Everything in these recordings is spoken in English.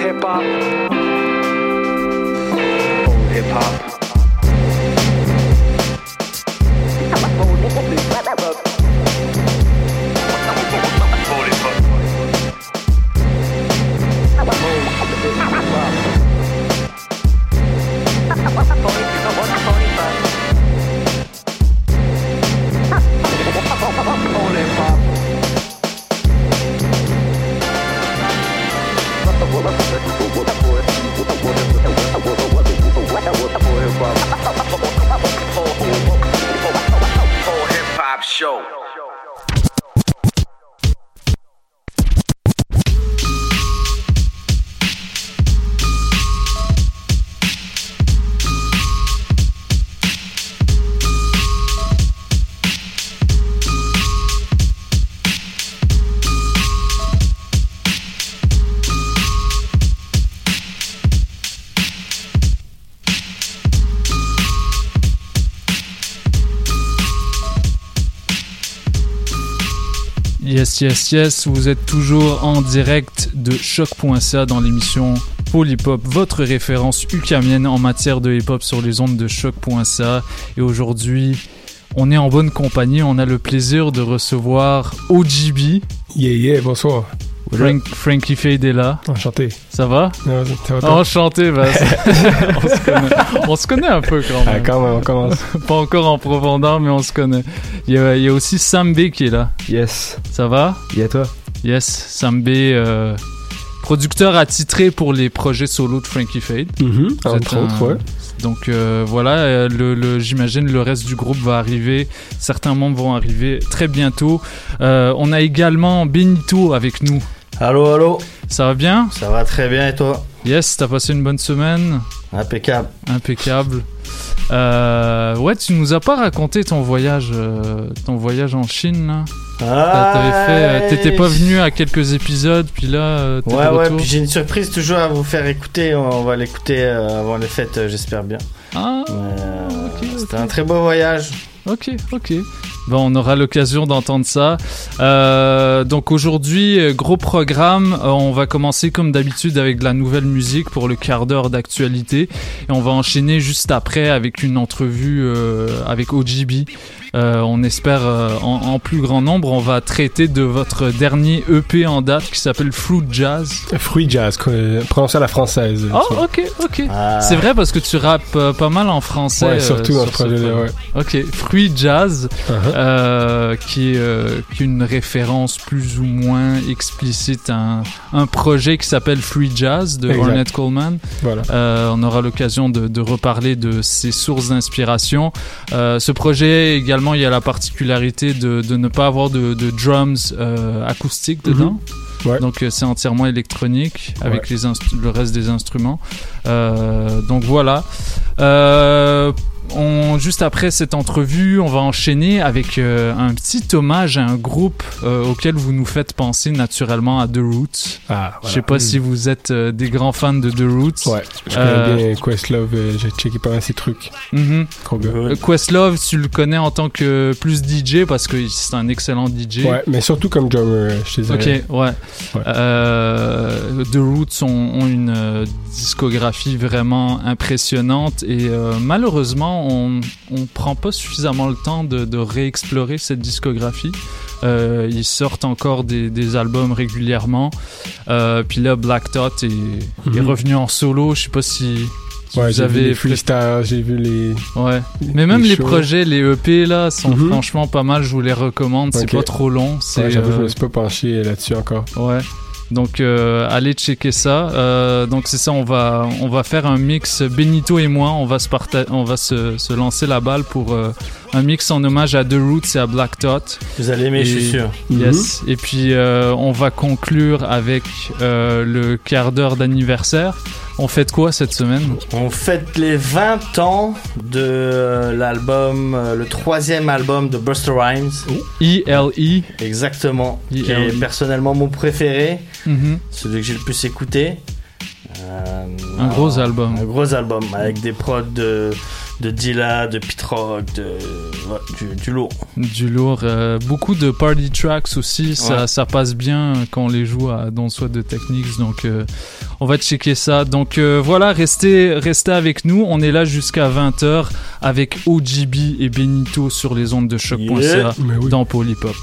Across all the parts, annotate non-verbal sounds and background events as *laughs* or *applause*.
hip hop. Full hip hop. Full hip hop show. Yes, yes, yes, vous êtes toujours en direct de choc.ca dans l'émission Polypop, votre référence ukamienne en matière de hip-hop sur les ondes de choc.ca. Et aujourd'hui, on est en bonne compagnie, on a le plaisir de recevoir OGB. Yeah, yeah, bonsoir. Frank, Frankie Fade est là. Enchanté. Ça va? Enchanté, bah, *laughs* *laughs* on, se connaît, on se connaît un peu quand Ah, même. quand même, on commence. *laughs* Pas encore en profondeur, mais on se connaît. Il y a, il y a aussi Sam B qui est là. Yes. Ça va Yeah, toi? Yes, Sam B, euh, producteur attitré pour les projets solo de Frankie Fade. Mhm. Entre un- autres, ouais. Donc euh, voilà, euh, le, le- j'imagine le reste du groupe va arriver, certains membres vont arriver très bientôt. Euh, on a également Benito avec nous. Allô, allô, Ça va bien ça va très bien et toi Yes, t'as passé une bonne semaine Impeccable. Impeccable. Euh, ouais, tu nous as pas raconté ton voyage, euh, ton voyage en Chine là. Ah, t'étais pas venu à quelques épisodes, puis là, Ouais, ouais, puis j'ai une surprise toujours à vous faire écouter. On va l'écouter avant les fêtes, j'espère bien. Ah, Mais, euh, ok, C'était un très beau voyage. Ok, ok. Bon, on aura l'occasion d'entendre ça. Euh, donc aujourd'hui, gros programme. Euh, on va commencer comme d'habitude avec de la nouvelle musique pour le quart d'heure d'actualité. Et on va enchaîner juste après avec une entrevue euh, avec OGB. Euh, on espère euh, en, en plus grand nombre. On va traiter de votre dernier EP en date qui s'appelle Fruit Jazz. Fruit Jazz, quoi, prononcé à la française. Oh, ok, ok. Ah. C'est vrai parce que tu rappes euh, pas mal en français. Ouais, surtout sur ce projet-là, ouais. Ok, Fruit Jazz, Uh-huh. euh, qui, est, euh, une référence plus ou moins explicite à un, un projet qui s'appelle Free Jazz de Exact. Ornette Coleman. Voilà. Euh, on aura l'occasion de, de reparler de ses sources d'inspiration. Euh, ce projet également, il y a la particularité de, de ne pas avoir de, de drums euh, acoustiques dedans. Ouais. Donc euh, c'est entièrement électronique avec Ouais. les instru- le reste des instruments. Euh, donc voilà. On, juste après cette entrevue, on va enchaîner avec euh, un petit hommage à un groupe euh, auquel vous nous faites penser naturellement à The Roots. Ah, Je sais pas si vous êtes euh, des grands fans de The Roots. Ouais, je Euh, connais bien Questlove, j'ai checké pas mal ces trucs. Mhm. Trop bien. Euh, Questlove, tu le connais en tant que plus DJ parce que c'est un excellent DJ. Ouais, mais surtout comme drummer, je te dirais. Ok, ouais. Ouais. Euh, The Roots ont, ont une discographie vraiment impressionnante et euh, on prend pas suffisamment le temps de, de réexplorer cette discographie. Euh, ils sortent encore des, des albums régulièrement. Euh, puis là, Black Thought est, est Mhm. revenu en solo. Je sais pas si, si Ouais, vous j'ai vu avez j'ai vu les... Ouais. Mais même les projets, les EP là, sont Mhm. franchement pas mal. Je vous les recommande. C'est pas trop long. C'est Ouais, je euh, me suis pas penché là-dessus encore. Ouais. Donc euh, allez checker ça. Euh, donc c'est ça, on va on va faire un mix Benito et moi, on va se parta- on va se, se lancer la balle pour euh, un mix en hommage à The Roots et à Black Thought. Vous allez aimer, je suis Et- sûr. Yes. Et puis euh, on va conclure avec euh, le quart d'heure d'anniversaire. On fait quoi cette semaine? On fête les 20 ans de l'album, le troisième album de Buster Rhymes. E.L.E. Exactement. Qui E.L.E.. est personnellement mon préféré. Mhm. Celui que j'ai le plus écouté. Euh, Un gros album. Un gros album avec des prods de, de Dilla, de Pete Rock, de, ouais, du, du lourd. Du lourd. euh, beaucoup de party tracks aussi. Ça, Ouais. ça passe bien quand on les joue à Don't Sweat de Techniques. Donc, euh, on va checker ça. Donc, euh, voilà, restez, restez avec nous. On est là jusqu'à 20h avec OGB et Benito sur les ondes de choc.ca Yeah. Dans Polypop.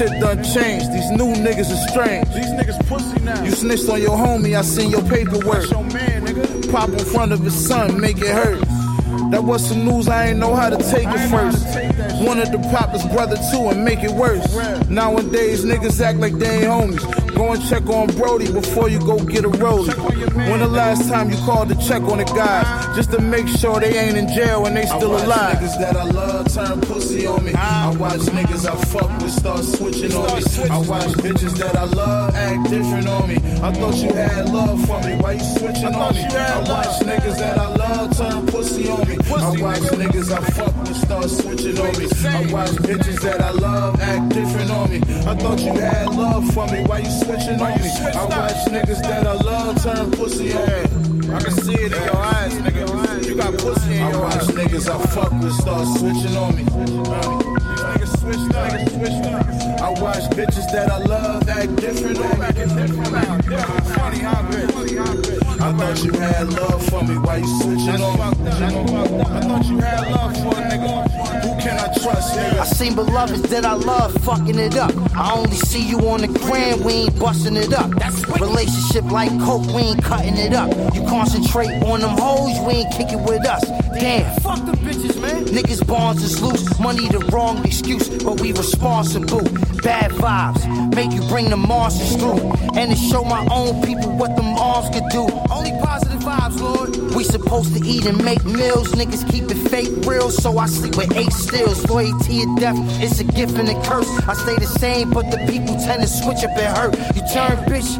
Shit done changed. These new niggas are strange. These niggas pussy now. You snitched on your homie, I seen your paperwork. That's your man, nigga. Pop in front of his son, make it hurt. That was some news I ain't know how to take it first. Wanted to pop his brother too and make it worse. Nowadays, niggas act like they ain't homies. Go and check on Brody before you go get a rollie. When the last time you called to check on the guys, just to make sure they ain't in jail and they still alive. Niggas that I love turn pussy on me. I watch niggas I fuck with start switching on me. I watch bitches that I love act different on me. I thought you had love for me. Why you switching on me? I watch niggas that I love turn pussy on me. I watch niggas I fuck with start switching on me. I watch bitches that I love act different on me. I thought you had love for me. Why you switching on me? I watch niggas that I love turn pussy on me. I can see it in your eyes, got pussy in I your watch eyes. niggas I fuck with start switching on me. Niggas switched up, niggas switched up. I watch bitches that I love act different on me. Funny, how? I thought you had love for me. Why you switching on me? I thought you had love for a nigga. Who can I trust, nigga? I seen beloveds that I love fucking it up. I only see you on the gram, we ain't busting it up. Relationship like coke, we ain't cutting it up. You concentrate on them hoes, we ain't kicking with us. Damn, fuck the bitches, man. Niggas bonds is loose, money the wrong excuse, but we responsible. Bad vibes, make you bring the monsters through, and to show my own people what them arms could do. Only positive vibes, Lord. We supposed to eat and make meals, niggas keep it fake real, so I sleep with eight stills. Loyalty or death, it's a gift and a curse. I stay the same, but the people tend to switch up and hurt. You turn bitch,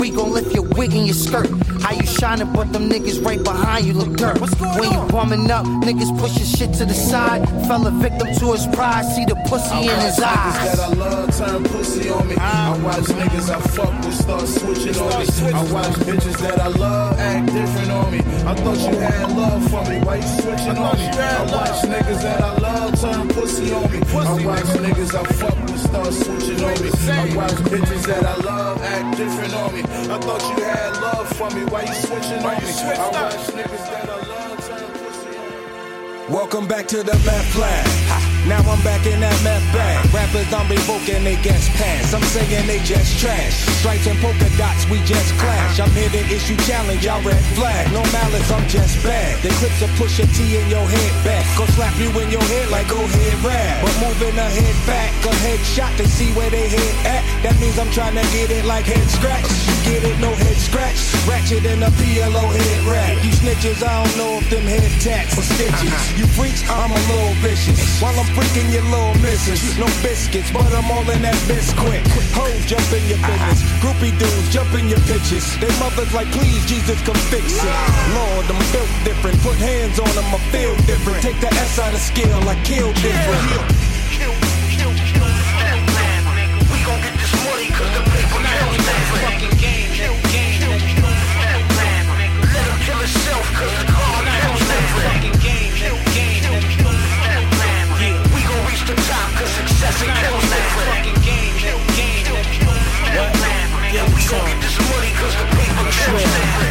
we gon' lift your wig and your skirt. How you shining, but them niggas right behind you look dirt. When you bumming up, niggas push your shit to the side. Fell a victim to his pride, see the pussy in his Niggas eyes. that I love turn pussy on me. I watch niggas I fuck with start switching on me. I watch bitches that I love act different on me. I thought you had love for me. Why you switching on me? I watch niggas that I love turn pussy on me. I watch niggas I fuck with start switching on me. I watch bitches that I love act different on me. I thought you had love for me. Why you switching on me? I watch niggas that love turn pussy. Welcome back to the meth lab. Now I'm back in that meth bag. Rappers I'm revoking they guest pass. I'm saying they just trash. Stripes and polka dots, we just clash. I'm here to issue challenge, y'all red flag. No malice, I'm just bad. The clips will push a T in your head back. Go slap you in your head like go head rap. But moving a head back, a head shot to see where they head at. That means I'm trying to get it like head scratch. You get it, no head scratch. Ratchet in a PLO head rap. You snitches, I don't know if them head tats or stitches. You freaks, I'm a little vicious. While I'm freaking your little missus. No biscuits, but I'm all in that biscuit. Hoes jump in your business. Groupie dudes jump in your pitches. They mothers like, please, Jesus, come fix it. Lord, I'm built different. Put hands on them, I feel different. Take the S out of skill, I kill different.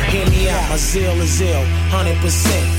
Hear me out, my zeal is ill. 100%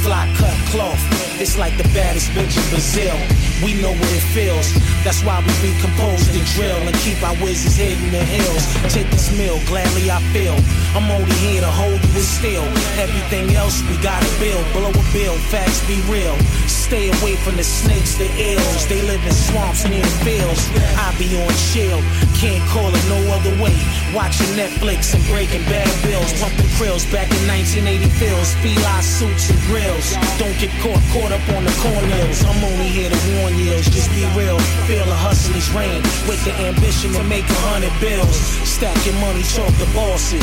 fly cut cloth. It's like the baddest bitch in Brazil. We know what it feels. That's why we recompose the drill and keep our whizzes hidden the hills. Take this meal, gladly I feel. I'm only here to hold you still. Everything else we gotta build. Blow a bill, facts be real. Stay away from the snakes, the ills. They live in swamps near fields. I be on chill, can't call it no other way. Watching Netflix and breaking bad bills. Pumping krills back in 1980 fills. Feli suits and grills. Don't get caught, caught up on the corners. I'm only here to warn you. Just be real. Feel the hustler's rain with the ambition to make a hundred bills. Stack your money, talk the bosses.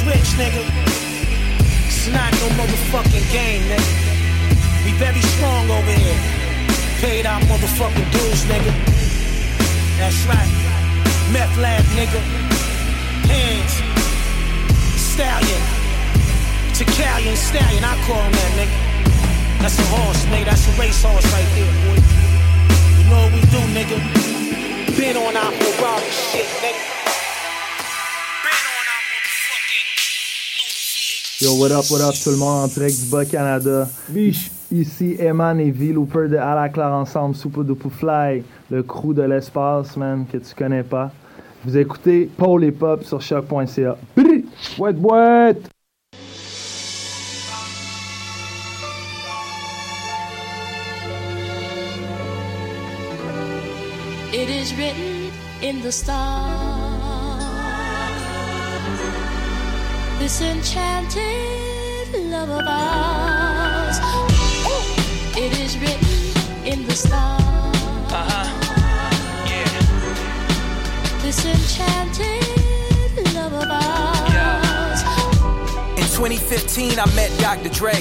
Louis Rich, nigga. It's not no motherfucking game, nigga. We very strong over here. Paid our motherfucking dues, nigga. That's right. Meth lab, nigga. Hands. Stallion. Tacalian stallion, I call him that, nigga. That's a horse, nigga. That's a race horse right there, boy. You know what we do, nigga. Been on our Ferrari shit, nigga. Yo, what up, what up tout le monde? En direct du Bas-Canada. Ici Eman et V Looper de À la Claire Ensemble, Super Duper Fly, le crew de l'espace, man, que tu connais pas. Vous écoutez Paul et Pop sur choc.ca. Boîte, boîte! It is written in the stars. This enchanted love of ours. It is written in the stars. Uh-huh. Yeah. This enchanted 2015, I met Dr. Dre.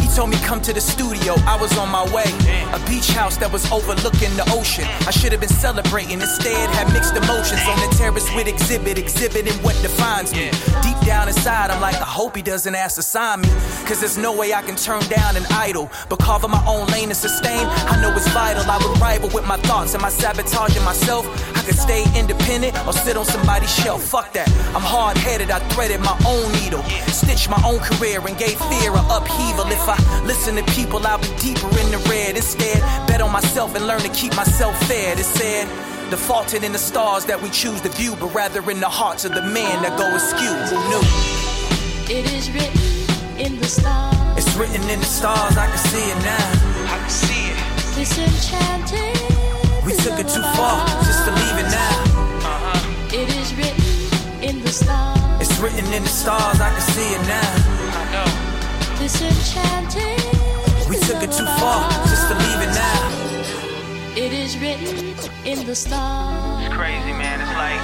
He told me come to the studio. I was on my way. A beach house that was overlooking the ocean. I should have been celebrating. Instead, had mixed emotions on the terrace with exhibit, exhibiting what defines me. Deep down inside, I'm like, I hope he doesn't ask to sign me. Cause there's no way I can turn down an idol. But carving my own lane and sustain, I know it's vital. I would rival with my thoughts. Am I sabotaging myself? I could stay independent or sit on somebody's shelf. Fuck that. I'm hard headed. I threaded my own needle. Stitched my own career and gave fear a upheaval. If I listen to people, I'll be deeper in the red. Instead, bet on myself and learn to keep myself fed. It said, defaulted in the stars that we choose to view, but rather in the hearts of the men that go askew. Who knew? It is written in the stars. It's written in the stars, I can see it now. I can see it. This enchanted. We took it too far just to leave it now. Uh-huh. It is written in the stars. It's written in the stars, I can see it now. I know. This enchanted. We took it too far just to leave it now. It is written in the stars. It's crazy, man. It's like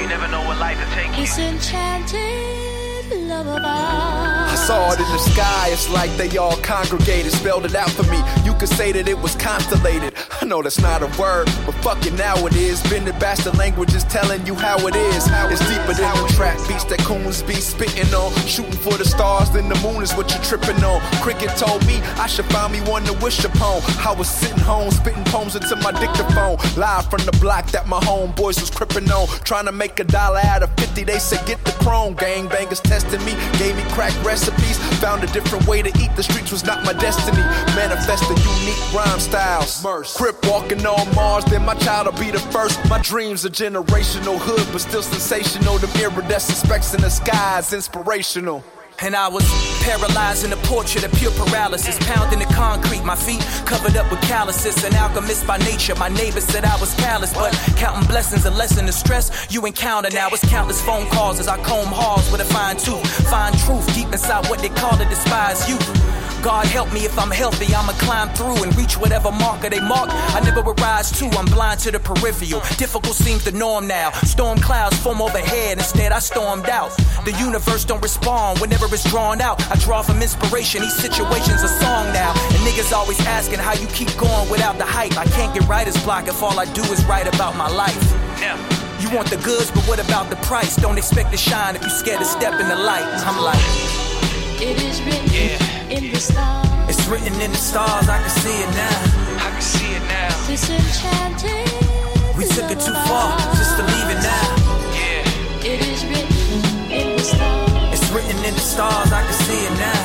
you never know what life will take you. This enchanted love of ours. I saw it in the sky, it's like they all congregated, spelled it out for me. You could say that it was constellated. I know that's not a word, but fuck it, now it is. Bended bastard language is telling you how it is. It's deeper than the trap beats that coons be spitting on. Shooting for the stars, then the moon is what you're tripping on. Cricket told me I should find me one to wish upon. I was sitting home, spitting poems into my dictaphone. Live from the block that my homeboys was crippin' on. Trying to make a dollar out of 50, they said get the chrome. Gangbangers testing me, gave me crack recipes. Found a different way to eat, the streets was not my destiny. Manifest the unique rhyme styles. Crip walking on Mars, then my child will be the first. My dreams are generational hood, but still sensational. The mirror iridescent specks in the skies, inspirational. And I was paralyzed in a portrait of pure paralysis, pounding the concrete, my feet covered up with calluses. An alchemist by nature, my neighbors said I was callous, but counting blessings and lessen the stress you encounter now. It's countless phone calls as I comb halls with a fine tooth, find truth deep inside what they call a despised youth. God help me if I'm healthy, I'ma climb through and reach whatever marker they mark. I never would rise to, I'm blind to the peripheral. Difficult seems the norm now. Storm clouds form overhead, instead I stormed out. The universe don't respond whenever it's drawn out. I draw from inspiration, these situation's a song now. And niggas always asking how you keep going without the hype. I can't get writer's block if all I do is write about my life. You want the goods, but what about the price? Don't expect to shine if you scared to step in the light. I'm like, It is written in the stars. it's written in the stars, I can see it now. I can see it now. This enchanted. We took it too far just to leave it now. It is written in the stars. It's written in the stars, I can see it now.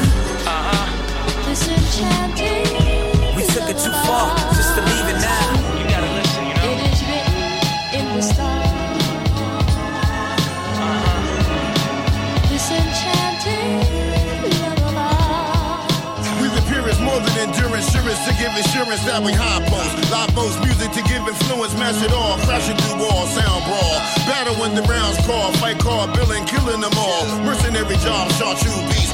That we high post. Live most music to give influence, mash it all, crashing through walls, sound brawl. Battle when the rounds call, fight call, billing, killing them all. Mercenary job, shot you beast,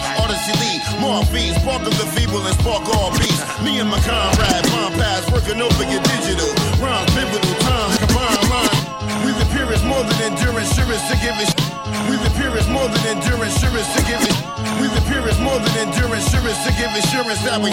elite, more fees, spark of the feeble and spark all beats. Me and my comrade, bomb pass, working over your digital. Rhymes, pivotal time, combine line. We the more than endurance, surest to give it. We the purest, more than endurance, surest to give it. We the purest, more than endurance, surest to give assurance that we.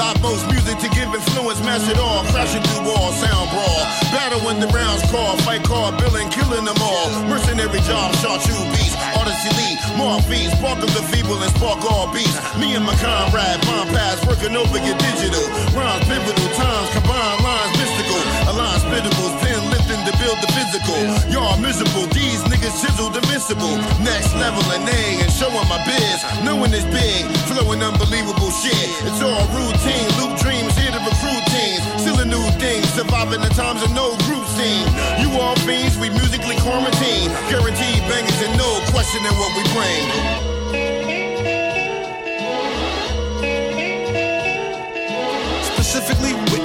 Live most music to give influence, mash it all, crashing through walls, sound brawl. Battle when the rounds call, fight call, billing, killing them all. Mercenary job, you beast. Odyssey Lee, more fees, spark of the feeble and spark all beats. Me and my comrade, bomb pass, working over your digital. Rounds pivotal times, combine lines mystical. A line spittables, pen lifting to build the physical. Y'all miserable, these niggas chiseled invincible. Next level and A and showing my biz. Knowing it's big, flowing unbelievable shit. It's all routine, loop dreams here to recruit teams. Still a new thing, surviving the times of no group scene. You all fiends, we musically quarantine. Guaranteed bangers and no questioning what we bring.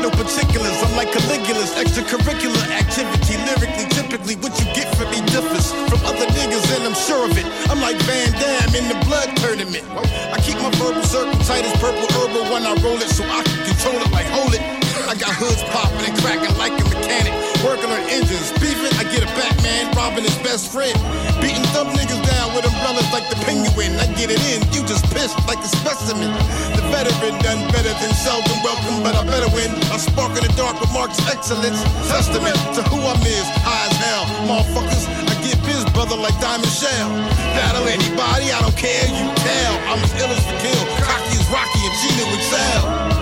No particulars, I'm like Caligula's extracurricular activity. Lyrically, typically, what you get from me differs from other niggas, and I'm sure of it. I'm like Van Damme in the blood tournament. I keep my verbal circle tight as purple herbal when I roll it, so I can control it like hold it. I got hoods popping and cracking like a mechanic. Working on engines, beefing, I get a Batman, robbing his best friend. Beating thumb niggas down with umbrellas like the penguin. I get it in, you just pissed like a specimen. The veteran done better than seldom welcome, but I better win. I spark in the dark with Mark's excellence. Testament to who I'm is, high as hell. Motherfuckers, I get biz, brother, like Diamond Shell. Battle anybody, I don't care, you tell. I'm as ill as the kill, cocky as Rocky and Gina excel. Oh,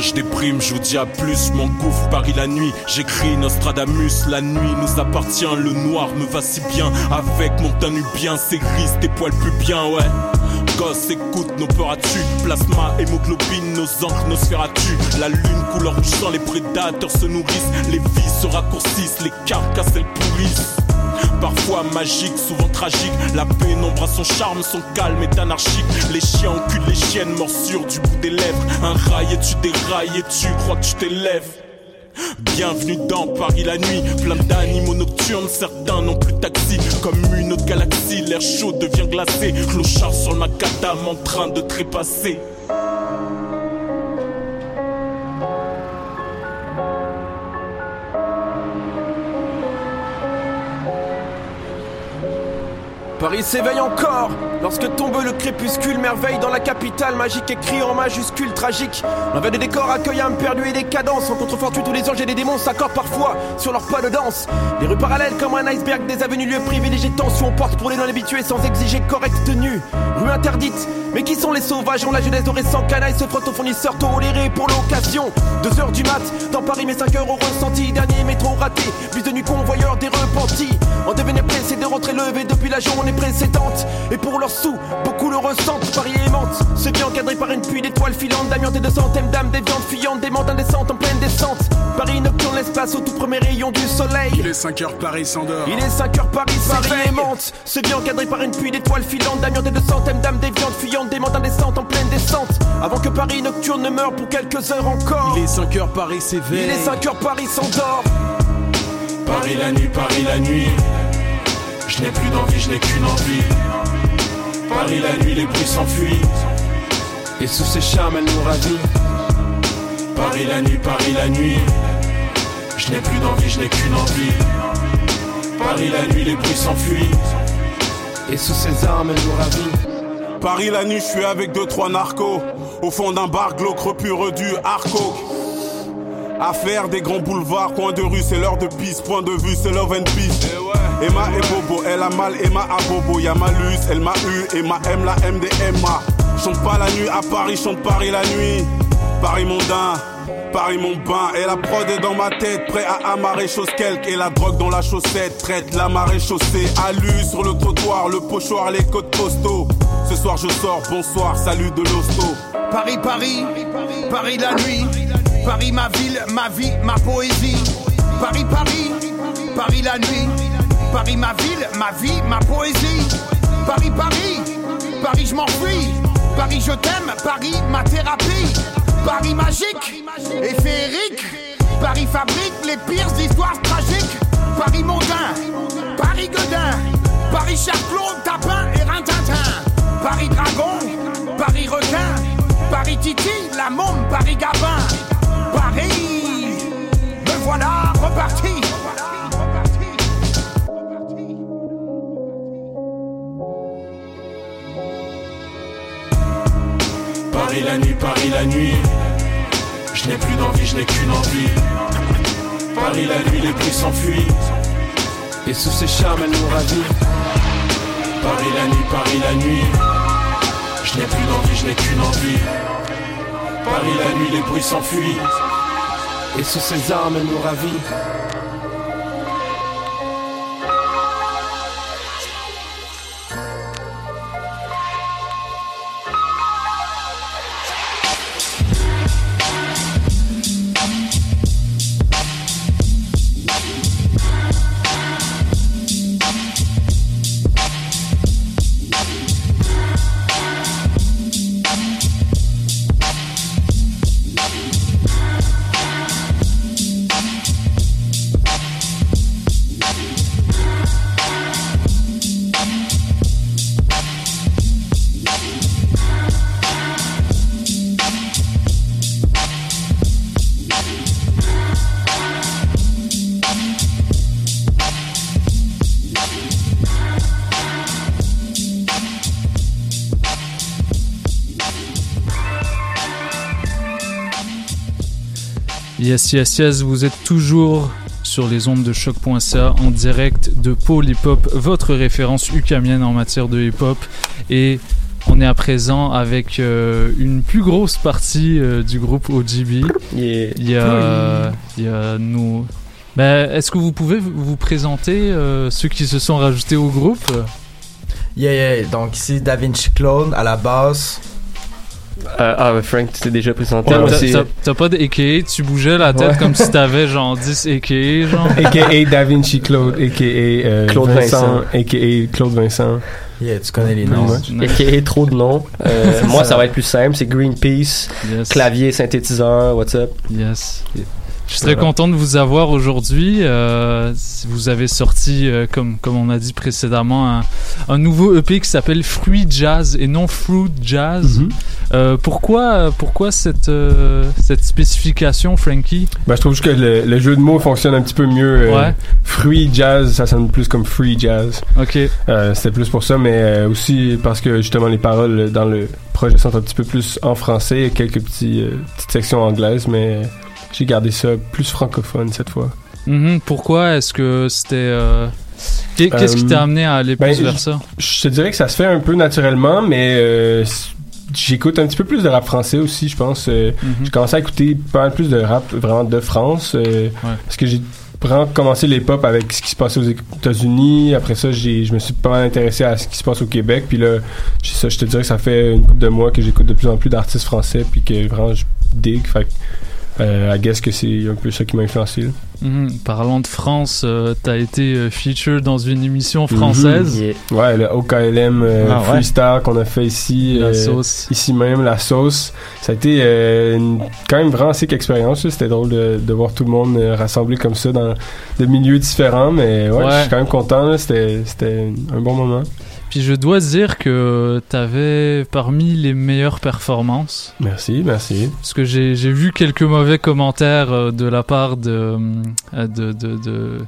je déprime, je vous dis à plus, m'engouffre Paris la nuit. J'écris Nostradamus, la nuit nous appartient. Le noir me va si bien avec mon teint bien, c'est gris, tes poils plus bien, ouais. Gosse, écoute, nos peurs tu Plasma, hémoglobine, nos encres, nos sphères tu La lune, couleur rouge sang, les prédateurs se nourrissent. Les vies se raccourcissent, les carcasses pourrissent. Parfois magique, souvent tragique. La pénombre a son charme, son calme est anarchique. Les chiens enculent les chiennes, morsures du bout des lèvres. Un rail et tu dérailles et tu crois que tu t'élèves. Bienvenue dans Paris la nuit, plein d'animaux nocturnes, certains n'ont plus taxi. Comme une autre galaxie, l'air chaud devient glacé. Clochard sur le macadam en train de trépasser. Paris s'éveille encore lorsque tombe le crépuscule, merveille dans la capitale magique écrit en majuscule tragique. L'envers des décors accueille un perdu et des cadences. En contrefortune, tous les anges et les démons s'accordent parfois sur leur pas de danse. Les rues parallèles comme un iceberg, des avenues lieux privilégiés tension porte pour les non habitués sans exiger correcte tenue. Rue interdite, mais qui sont les sauvages? On la jeunesse dorée sans canaille se frotte aux fournisseurs tolérés pour l'occasion. Deux heures du mat, dans Paris, mais 5 heures au ressenti. Dernier métro raté, plus de nuit convoyeur des repentis. On devenait pressé de rentrer levé depuis la journée précédente. Et pour leurs sous, beaucoup le ressentent. Paris aimante, se vit encadré par une pluie d'étoiles filantes, d'amiante et de centaines d'âmes, des viandes fuyantes, des montes indécentes en pleine descente. Paris nocturne laisse place au tout premier rayon du soleil. Il est 5 heures, Paris s'endort. Il est 5 heures, Paris Paris aimante, se vit encadré par une pluie d'étoiles filantes, d'amiante et de centaines d'âmes, des viandes fuyantes, des montes indécentes en pleine descente. Avant que Paris nocturne ne meure pour quelques heures encore. Il est 5 heures, Paris s'éveille. Il est 5 heures, Paris s'endort. Paris la nuit, Paris la nuit. Je n'ai plus d'envie, je n'ai qu'une envie. Paris la nuit, les bruits s'enfuient. Et sous ses charmes, elle nous ravit. Paris la nuit, Paris la nuit. Je n'ai plus d'envie, je n'ai qu'une envie. Paris la nuit, les bruits s'enfuient. Et sous ses armes, elle nous ravit. Paris la nuit, je suis avec deux trois narcos. Au fond d'un bar glauque, repure du Arco. Affaire des grands boulevards, coin de rue, c'est l'heure de pisse. Point de vue, c'est love and peace. Emma et Bobo, elle a mal, Emma a Bobo. Y'a Malus, elle m'a eu, Emma aime la MDMA. Chante pas la nuit à Paris, chante Paris la nuit. Paris mondain, Paris mon bain. Et la prod est dans ma tête, prêt à amarrer chose quelque. Et la drogue dans la chaussette, traite la marée chaussée. Alu sur le trottoir, le pochoir, les côtes postaux. Ce soir je sors, bonsoir, salut de l'hosto. Paris, Paris, Paris la nuit. Paris ma ville, ma vie, ma poésie. Paris, Paris, Paris la nuit. Paris ma ville, ma vie, ma poésie. Paris, Paris, Paris je m'enfuis. Paris je t'aime, Paris ma thérapie. Paris magique et féerique. Paris fabrique les pires histoires tragiques. Paris mondain, Paris Godin. Paris Charclot, Tapin et Rintintin. Paris Dragon, Paris Requin. Paris Titi, la môme, Paris Gabin. Paris, me voilà reparti. Paris la nuit, Paris la nuit. Je n'ai plus d'envie, je n'ai qu'une envie. Paris la nuit, les bruits s'enfuient. Et sous ses charmes, elle nous ravit. Paris la nuit, Paris la nuit. Je n'ai plus d'envie, je n'ai qu'une envie. Paris la nuit, les bruits s'enfuient. Et sous ses armes, elle nous ravit. Yes, yes, yes, vous êtes toujours sur les ondes de choc.ca en direct de Paul Hip Hop, votre référence ukamienne en matière de hip hop. Et on est à présent avec euh, une plus grosse partie euh, du groupe OGB. Il y a, il y a nous. Ben, Est-ce que vous pouvez vous présenter euh, ceux qui se sont rajoutés au groupe? Yeah, yeah, donc ici Da Vinci Clone à la basse. Euh, ah, Frank, tu t'es déjà présenté. Ouais, t'as- c'est- t'as- T'as pas de AKA, tu bougeais la tête Ouais. comme si t'avais genre 10 AKA, genre. *laughs* A.K.A. Da Vinci Claude, A.K.A. euh, Claude Vincent, Vincent. A.K.A. Claude Vincent. Yeah, tu connais les noms. much. AKA trop de noms. Euh, *laughs* moi, ça. ça va être plus simple. C'est Greenpeace, Yes. clavier, synthétiseur, what's up? Yes. Je suis très Voilà. content de vous avoir aujourd'hui. Euh, vous avez sorti, euh, comme, comme on a dit précédemment, un, un nouveau EP qui s'appelle Fruit Jazz et non Fruit Jazz. Mhm. Euh, pourquoi, pourquoi cette, cette spécification, Frankie? Ben, je trouve juste que le, le jeu de mots fonctionne un petit peu mieux. Ouais. Fruit jazz, ça sonne plus comme free jazz. Ok. C'était plus pour ça, mais aussi parce que justement les paroles dans le projet sont un petit peu plus en français. A quelques petits, petites sections anglaises, mais j'ai gardé ça plus francophone cette fois. Mhm, Pourquoi est-ce que c'était. euh, qu'est- Qu'est-ce qui Euh, t'a amené à aller ben, plus vers ça? Je te dirais que ça se fait un peu naturellement, mais euh, j'écoute un petit peu plus de rap français aussi, je pense. Euh, Mhm. J'ai commencé à écouter pas mal plus de rap vraiment de France, euh, parce que j'ai vraiment commencé les pop avec ce qui se passait aux États-Unis. Après ça, je me suis pas mal intéressé à ce qui se passe au Québec. Puis là, ça, je te dirais que ça fait une couple de mois que j'écoute de plus en plus d'artistes français, puis que vraiment je dig. Fait euh, I guess que c'est un peu ça qui m'a influencé. là. Mhm. Parlant de France, euh, t'as été euh, feature dans une émission française. Mhm. Ouais, le OKLM euh, Ah ouais. Qu'on a fait ici. La euh, sauce. Ici même, la sauce. Ça a été euh, une- quand même vraiment sick expérience. C'était drôle de, de voir tout le monde euh, rassemblé comme ça dans de milieux différents. Mais ouais, Ouais. je suis quand même content. c'était un bon moment. Puis je dois dire que t'avais parmi les meilleures performances. Merci, merci. Parce que j'ai vu quelques mauvais commentaires euh, de la part de, euh, de, de, de-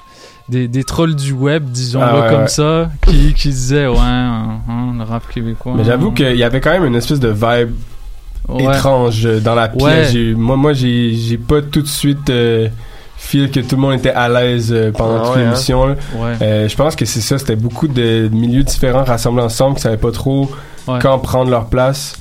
des, des trolls du web, disons-le Ah ouais, comme ouais. ça, qui, qui disaient ouais, hein, hein, le rap québécois. Mais j'avoue hein. qu'il y avait quand même une espèce de vibe Ouais. étrange dans la pièce. Moi, moi j'ai j'ai pas tout de suite euh, feel que tout le monde était à l'aise euh, pendant Ah toute ouais, hein? l'émission. Ouais. Euh, je pense que c'est ça, c'était beaucoup de milieux différents rassemblés ensemble qui savaient pas trop Ouais. quand prendre leur place.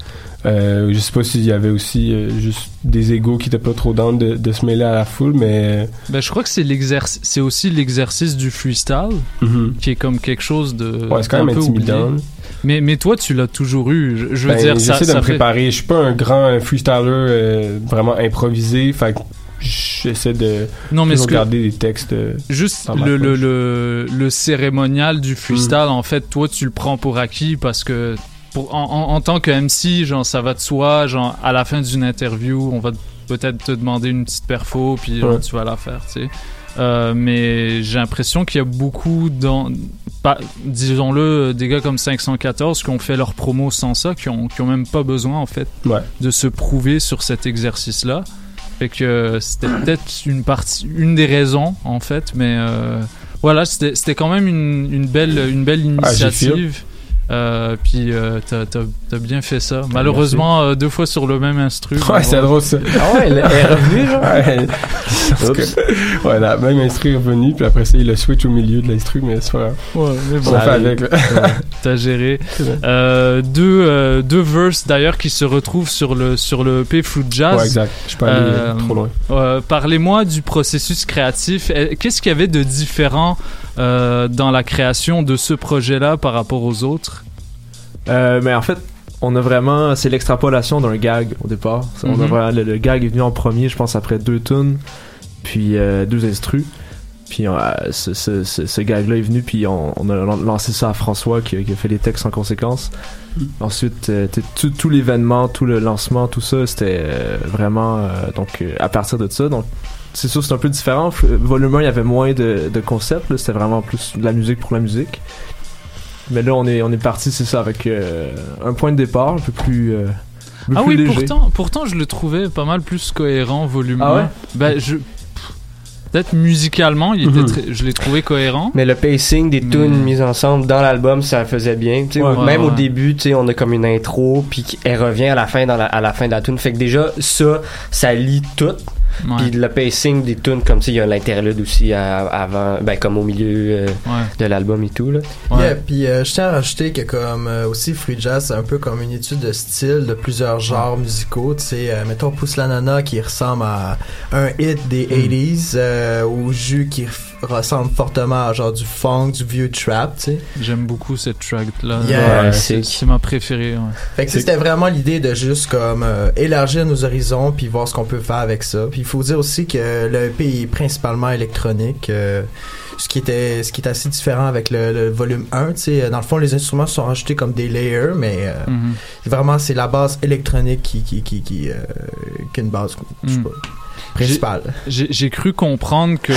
Euh, je sais pas s'il y avait aussi euh, juste des égos qui étaient pas trop down de, de se mêler à la foule, mais Ben, je crois que c'est l'exercice, c'est aussi l'exercice du freestyle, Mhm. qui est comme quelque chose de. Ouais, c'est quand même peu intimidant, oublié. Mais, mais toi, tu l'as toujours eu. Je, je veux ben, dire, ça, j'essaie de ça me fait- préparer. Je suis pas un grand freestyler euh, vraiment improvisé, fait j'essaie de Non, mais toujours ce que- garder des textes. euh, Juste le, le, le, le cérémonial du freestyle, en fait, toi, tu le prends pour acquis parce que pour, en, en, en tant que MC, genre, ça va de soi. Genre, à la fin d'une interview, on va peut-être te demander une petite perfo, puis genre, Ouais. tu vas la faire, tu sais. Euh, mais j'ai l'impression qu'il y a beaucoup, dans, disons-le, des gars comme 514 qui ont fait leur promo sans ça, qui ont, qui ont même pas besoin, en fait, Ouais. de se prouver sur cet exercice-là. Fait que euh, c'était peut-être une partie, une des raisons en fait, mais euh, voilà, c'était c'était quand même une, une belle, une belle Ah, initiative. Euh, puis euh, t'as, t'as- t'as bien fait ça. Malheureusement, euh, deux fois sur le même instru. Ouais, c'est drôle ça. Ah ouais, elle est revenue, genre? Ouais. Que- ouais, la même instru est revenu, puis après ça, il a switch au milieu de l'instru, mais c'est pas. Ouais, mais bon. On fait avec. là. Ouais, T'as géré. *laughs* Euh, deux, euh, deux verses d'ailleurs qui se retrouvent sur le, sur le EP Fruit Jazz. Ouais, exact. Je suis pas allé Euh, trop loin. euh, Parlez-moi du processus créatif. Qu'est-ce qu'il y avait de différent euh, dans la création de ce projet-là par rapport aux autres? Euh, mais en fait, on a vraiment. C'est l'extrapolation d'un gag au départ. On a Mhm. vraiment- le, le gag est venu en premier, je pense, après deux tunes, puis euh, deux instrus. Puis euh, ce, ce, ce, ce gag-là est venu, puis on, on a lan- lancé ça à François qui, a- qui a fait les textes en conséquence. Ensuite, euh, t'sais, tout, tout l'événement, tout le lancement, tout ça, c'était euh, vraiment euh, donc euh, à partir de ça. Donc c'est sûr, c'est un peu différent. Volume 1, il y avait moins de, de concepts. là. C'était vraiment plus de la musique pour la musique. Mais là, on est, on est parti, c'est ça, avec euh, un point de départ un peu plus, euh, un peu Ah plus oui, léger. pourtant, pourtant je le trouvais pas mal plus cohérent, volume Ah 1. ouais? Ben, je... Peut-être musicalement, il était Mhm. très- je l'ai trouvé cohérent. Mais le pacing des tunes mises ensemble dans l'album, ça faisait bien. Ouais, même ouais, au ouais. début, on a comme une intro, puis elle revient à la fin dans la, à la fin de la tune. Fait que déjà, ça, ça lie tout. Ouais. Puis le pacing des tunes, comme tu il y a l'interlude aussi à- avant, ben comme au milieu euh, de l'album et tout là. Yeah, puis euh, je tiens à rajouter que comme euh, aussi Free Jazz, c'est un peu comme une étude de style de plusieurs genres musicaux. Tu sais, euh, mettons Pousse la Nana qui ressemble à un hit des 80s euh, ou Jus qui ressemble fortement à genre du funk, du vieux trap, tu sais. J'aime beaucoup cette track là. Yeah. Ouais, c'est ma préférée. ouais. Fait que c'était vraiment l'idée de juste comme euh, élargir nos horizons puis voir ce qu'on peut faire avec ça. Puis il faut dire aussi que le EP est principalement électronique. euh, ce qui était ce qui est assez différent avec le, le volume 1, tu sais, dans le fond les instruments sont rajoutés comme des layers mais euh, Mhm. vraiment c'est la base électronique qui qui qui qui, euh, qui est une base je sais Mm. pas principale. J'ai cru comprendre que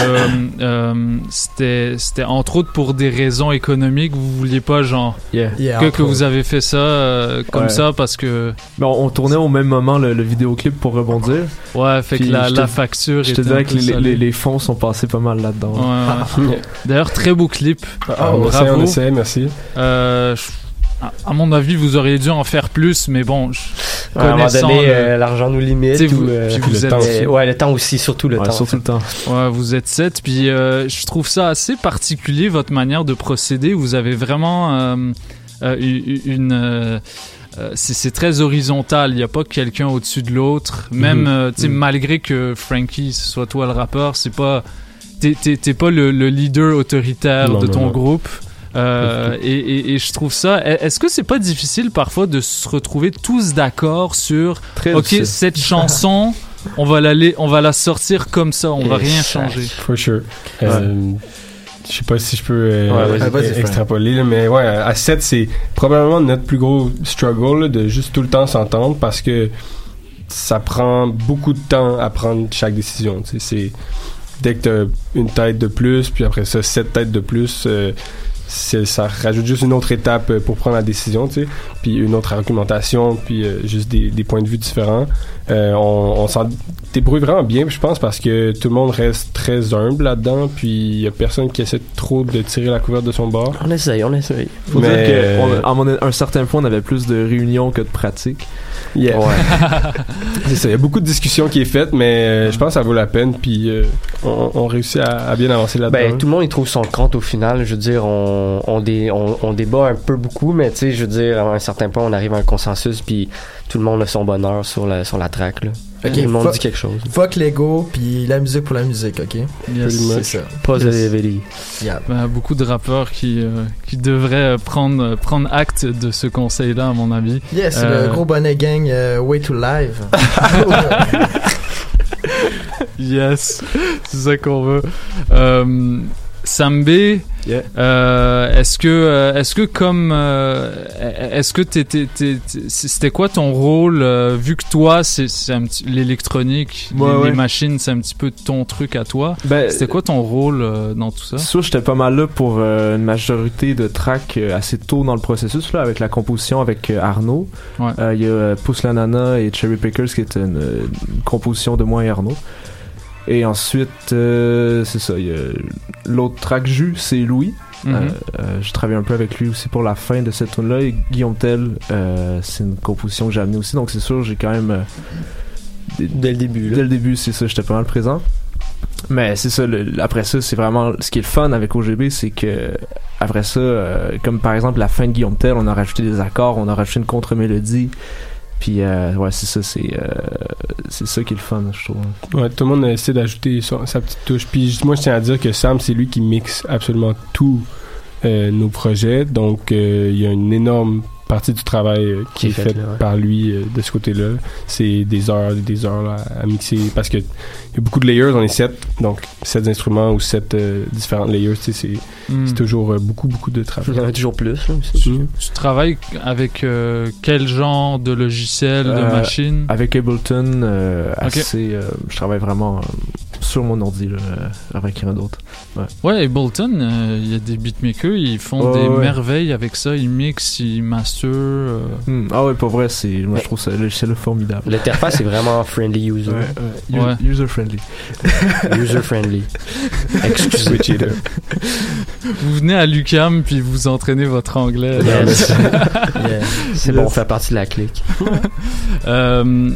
euh, c'était c'était entre autres pour des raisons économiques. Vous vouliez pas genre Yeah. Yeah, que, que vous avez fait ça euh, comme Ouais. ça parce que Mais on, on tournait au même moment le, le vidéoclip pour rebondir. ouais fait que la, la facture Je te dirais que les, les, les fonds sont passés pas mal là-dedans. Ouais, ouais. *laughs* D'ailleurs, très beau clip. Ah, on essaie, on essaie, merci. Euh, je- à- mon avis, vous auriez dû en faire plus, mais bon, je, À un moment connaissant donné, le- euh, l'argent nous limite. Sais, vous- ou, euh, puis vous le êtes- temps aussi. Ouais, le temps aussi, surtout le Ouais, temps. surtout le temps. Ouais, vous êtes sept, puis euh, je trouve ça assez particulier votre manière de procéder. Vous avez vraiment euh, euh, une c'est très horizontal. Il n'y a pas quelqu'un au-dessus de l'autre. Même, Mhm. Mhm. malgré que Frankie ce soit toi le rappeur, c'est pas t'es pas le, le leader autoritaire Non, de non, ton non. groupe. Euh, et, et- et je trouve ça. Est-ce que c'est pas difficile parfois de se retrouver tous d'accord sur Très ok difficile. cette chanson on va la on va la sortir comme ça, on va rien changer. For sure. Euh, je sais pas si je peux euh, Ouais, vas-y. Vas-y, Frank. extrapoler, là, mais ouais, à 7, c'est probablement notre plus gros struggle là, de juste tout le temps s'entendre parce que ça prend beaucoup de temps à prendre chaque décision. C'est dès que t'as une tête de plus, puis après ça, sept têtes de plus, euh, ça rajoute juste une autre étape euh, pour prendre la décision, tu sais, puis une autre argumentation, puis euh, juste des, des points de vue différents. Euh, on on s'en débrouille vraiment bien, je pense, parce que tout le monde reste très humble là-dedans, puis il y a personne qui essaie trop de tirer la couverte de son bord. On essaye, on essaye. Faut Mais- dire qu'à un certain point, on avait plus de réunions que de pratiques. Yeah. Ouais. *laughs* C'est ça, il y a beaucoup de discussions qui est faite, mais euh, je pense que ça vaut la peine, puis euh, on, on réussit à, à bien avancer là-dedans. Ben, tout le monde y trouve son compte au final. Je veux dire, on, on, dé- on, on débat un peu beaucoup, mais tu sais, je veux dire, à un certain point, on arrive à un consensus, puis tout le monde a son bonheur sur la, sur la track. Là. Ok, tout le monde fuck- dit quelque chose. Fuck l'ego puis la musique pour la musique, ok? Yes. C'est ça. Positivity. Yeah. Ben, beaucoup de rappeurs qui, euh, qui devraient euh, prendre, prendre acte de ce conseil-là, à mon avis. Yes, Euh, le gros bonnet gang euh, Way to Live. *laughs* Yes, c'est ça qu'on veut. Euh, Sambé, Yeah. euh, est-ce que, euh, est-ce que comme, euh, est-ce que c'était quoi ton rôle vu que toi c'est c'est un petit l'électronique, Ouais, les, machines c'est un petit peu ton truc à toi. Ben, C'était quoi ton rôle dans tout ça? Ça, j'étais pas mal là pour une majorité de tracks assez tôt dans le processus, là, avec la composition avec Arnaud. Ouais. Il y a Pousse la Nana et Cherry Pickers qui est une, une composition de moi et Arnaud. Et ensuite, euh, c'est ça, il y a l'autre track jus, c'est Louis. Mhm. Euh, euh, je travaille un peu avec lui aussi pour la fin de cette tune là et Guillaume Tell, c'est une composition que j'ai amenée aussi, donc c'est sûr, j'ai quand même. dès le début. Dès le début, c'est ça, j'étais pas mal présent. Mais c'est ça, le- après ça, c'est vraiment. Ce qui est le fun avec OGB, c'est que. Après ça, euh, comme par exemple la fin de Guillaume Tell, on a rajouté des accords, on a rajouté une contre-mélodie. Puis, euh, ouais, c'est ça, c'est. euh, c'est ça qui est le fun, je trouve. Ouais, tout le monde essaie d'ajouter sa petite touche. Puis moi, je tiens à dire que Sam, c'est lui qui mixe absolument tous euh, nos projets. Donc, il y a une énorme partie du travail euh, qui est là, ouais. par lui euh, de ce côté-là. C'est des heures et des heures là, à mixer parce que il y a beaucoup de layers. On est sept, donc sept instruments ou sept euh, différentes layers. tu sais, C'est Mm. c'est toujours euh, beaucoup, beaucoup de travail. Il y en a toujours plus. Là, aussi. Tu, tu travailles avec euh, quel genre de logiciel, de machine? Avec Ableton, euh, assez, euh, je travaille vraiment euh, sur mon ordi, là, euh, avec rien d'autre. Ouais. Ouais, Ableton, euh, il y a des beatmakers, ils font des ouais. merveilles avec ça, ils mixent, ils master. euh. Hmm, Ah ouais, pour vrai, c'est, moi je trouve ça, le logiciel formidable. L'interface est vraiment friendly user. Ouais, ouais. Ouais. User friendly. *laughs* User friendly. Excusez. Vous venez à l'UCAM puis vous entraînez votre anglais. Yes. *laughs* Yeah. C'est bon, on Yes. fait partie de la clique. *laughs* Euh,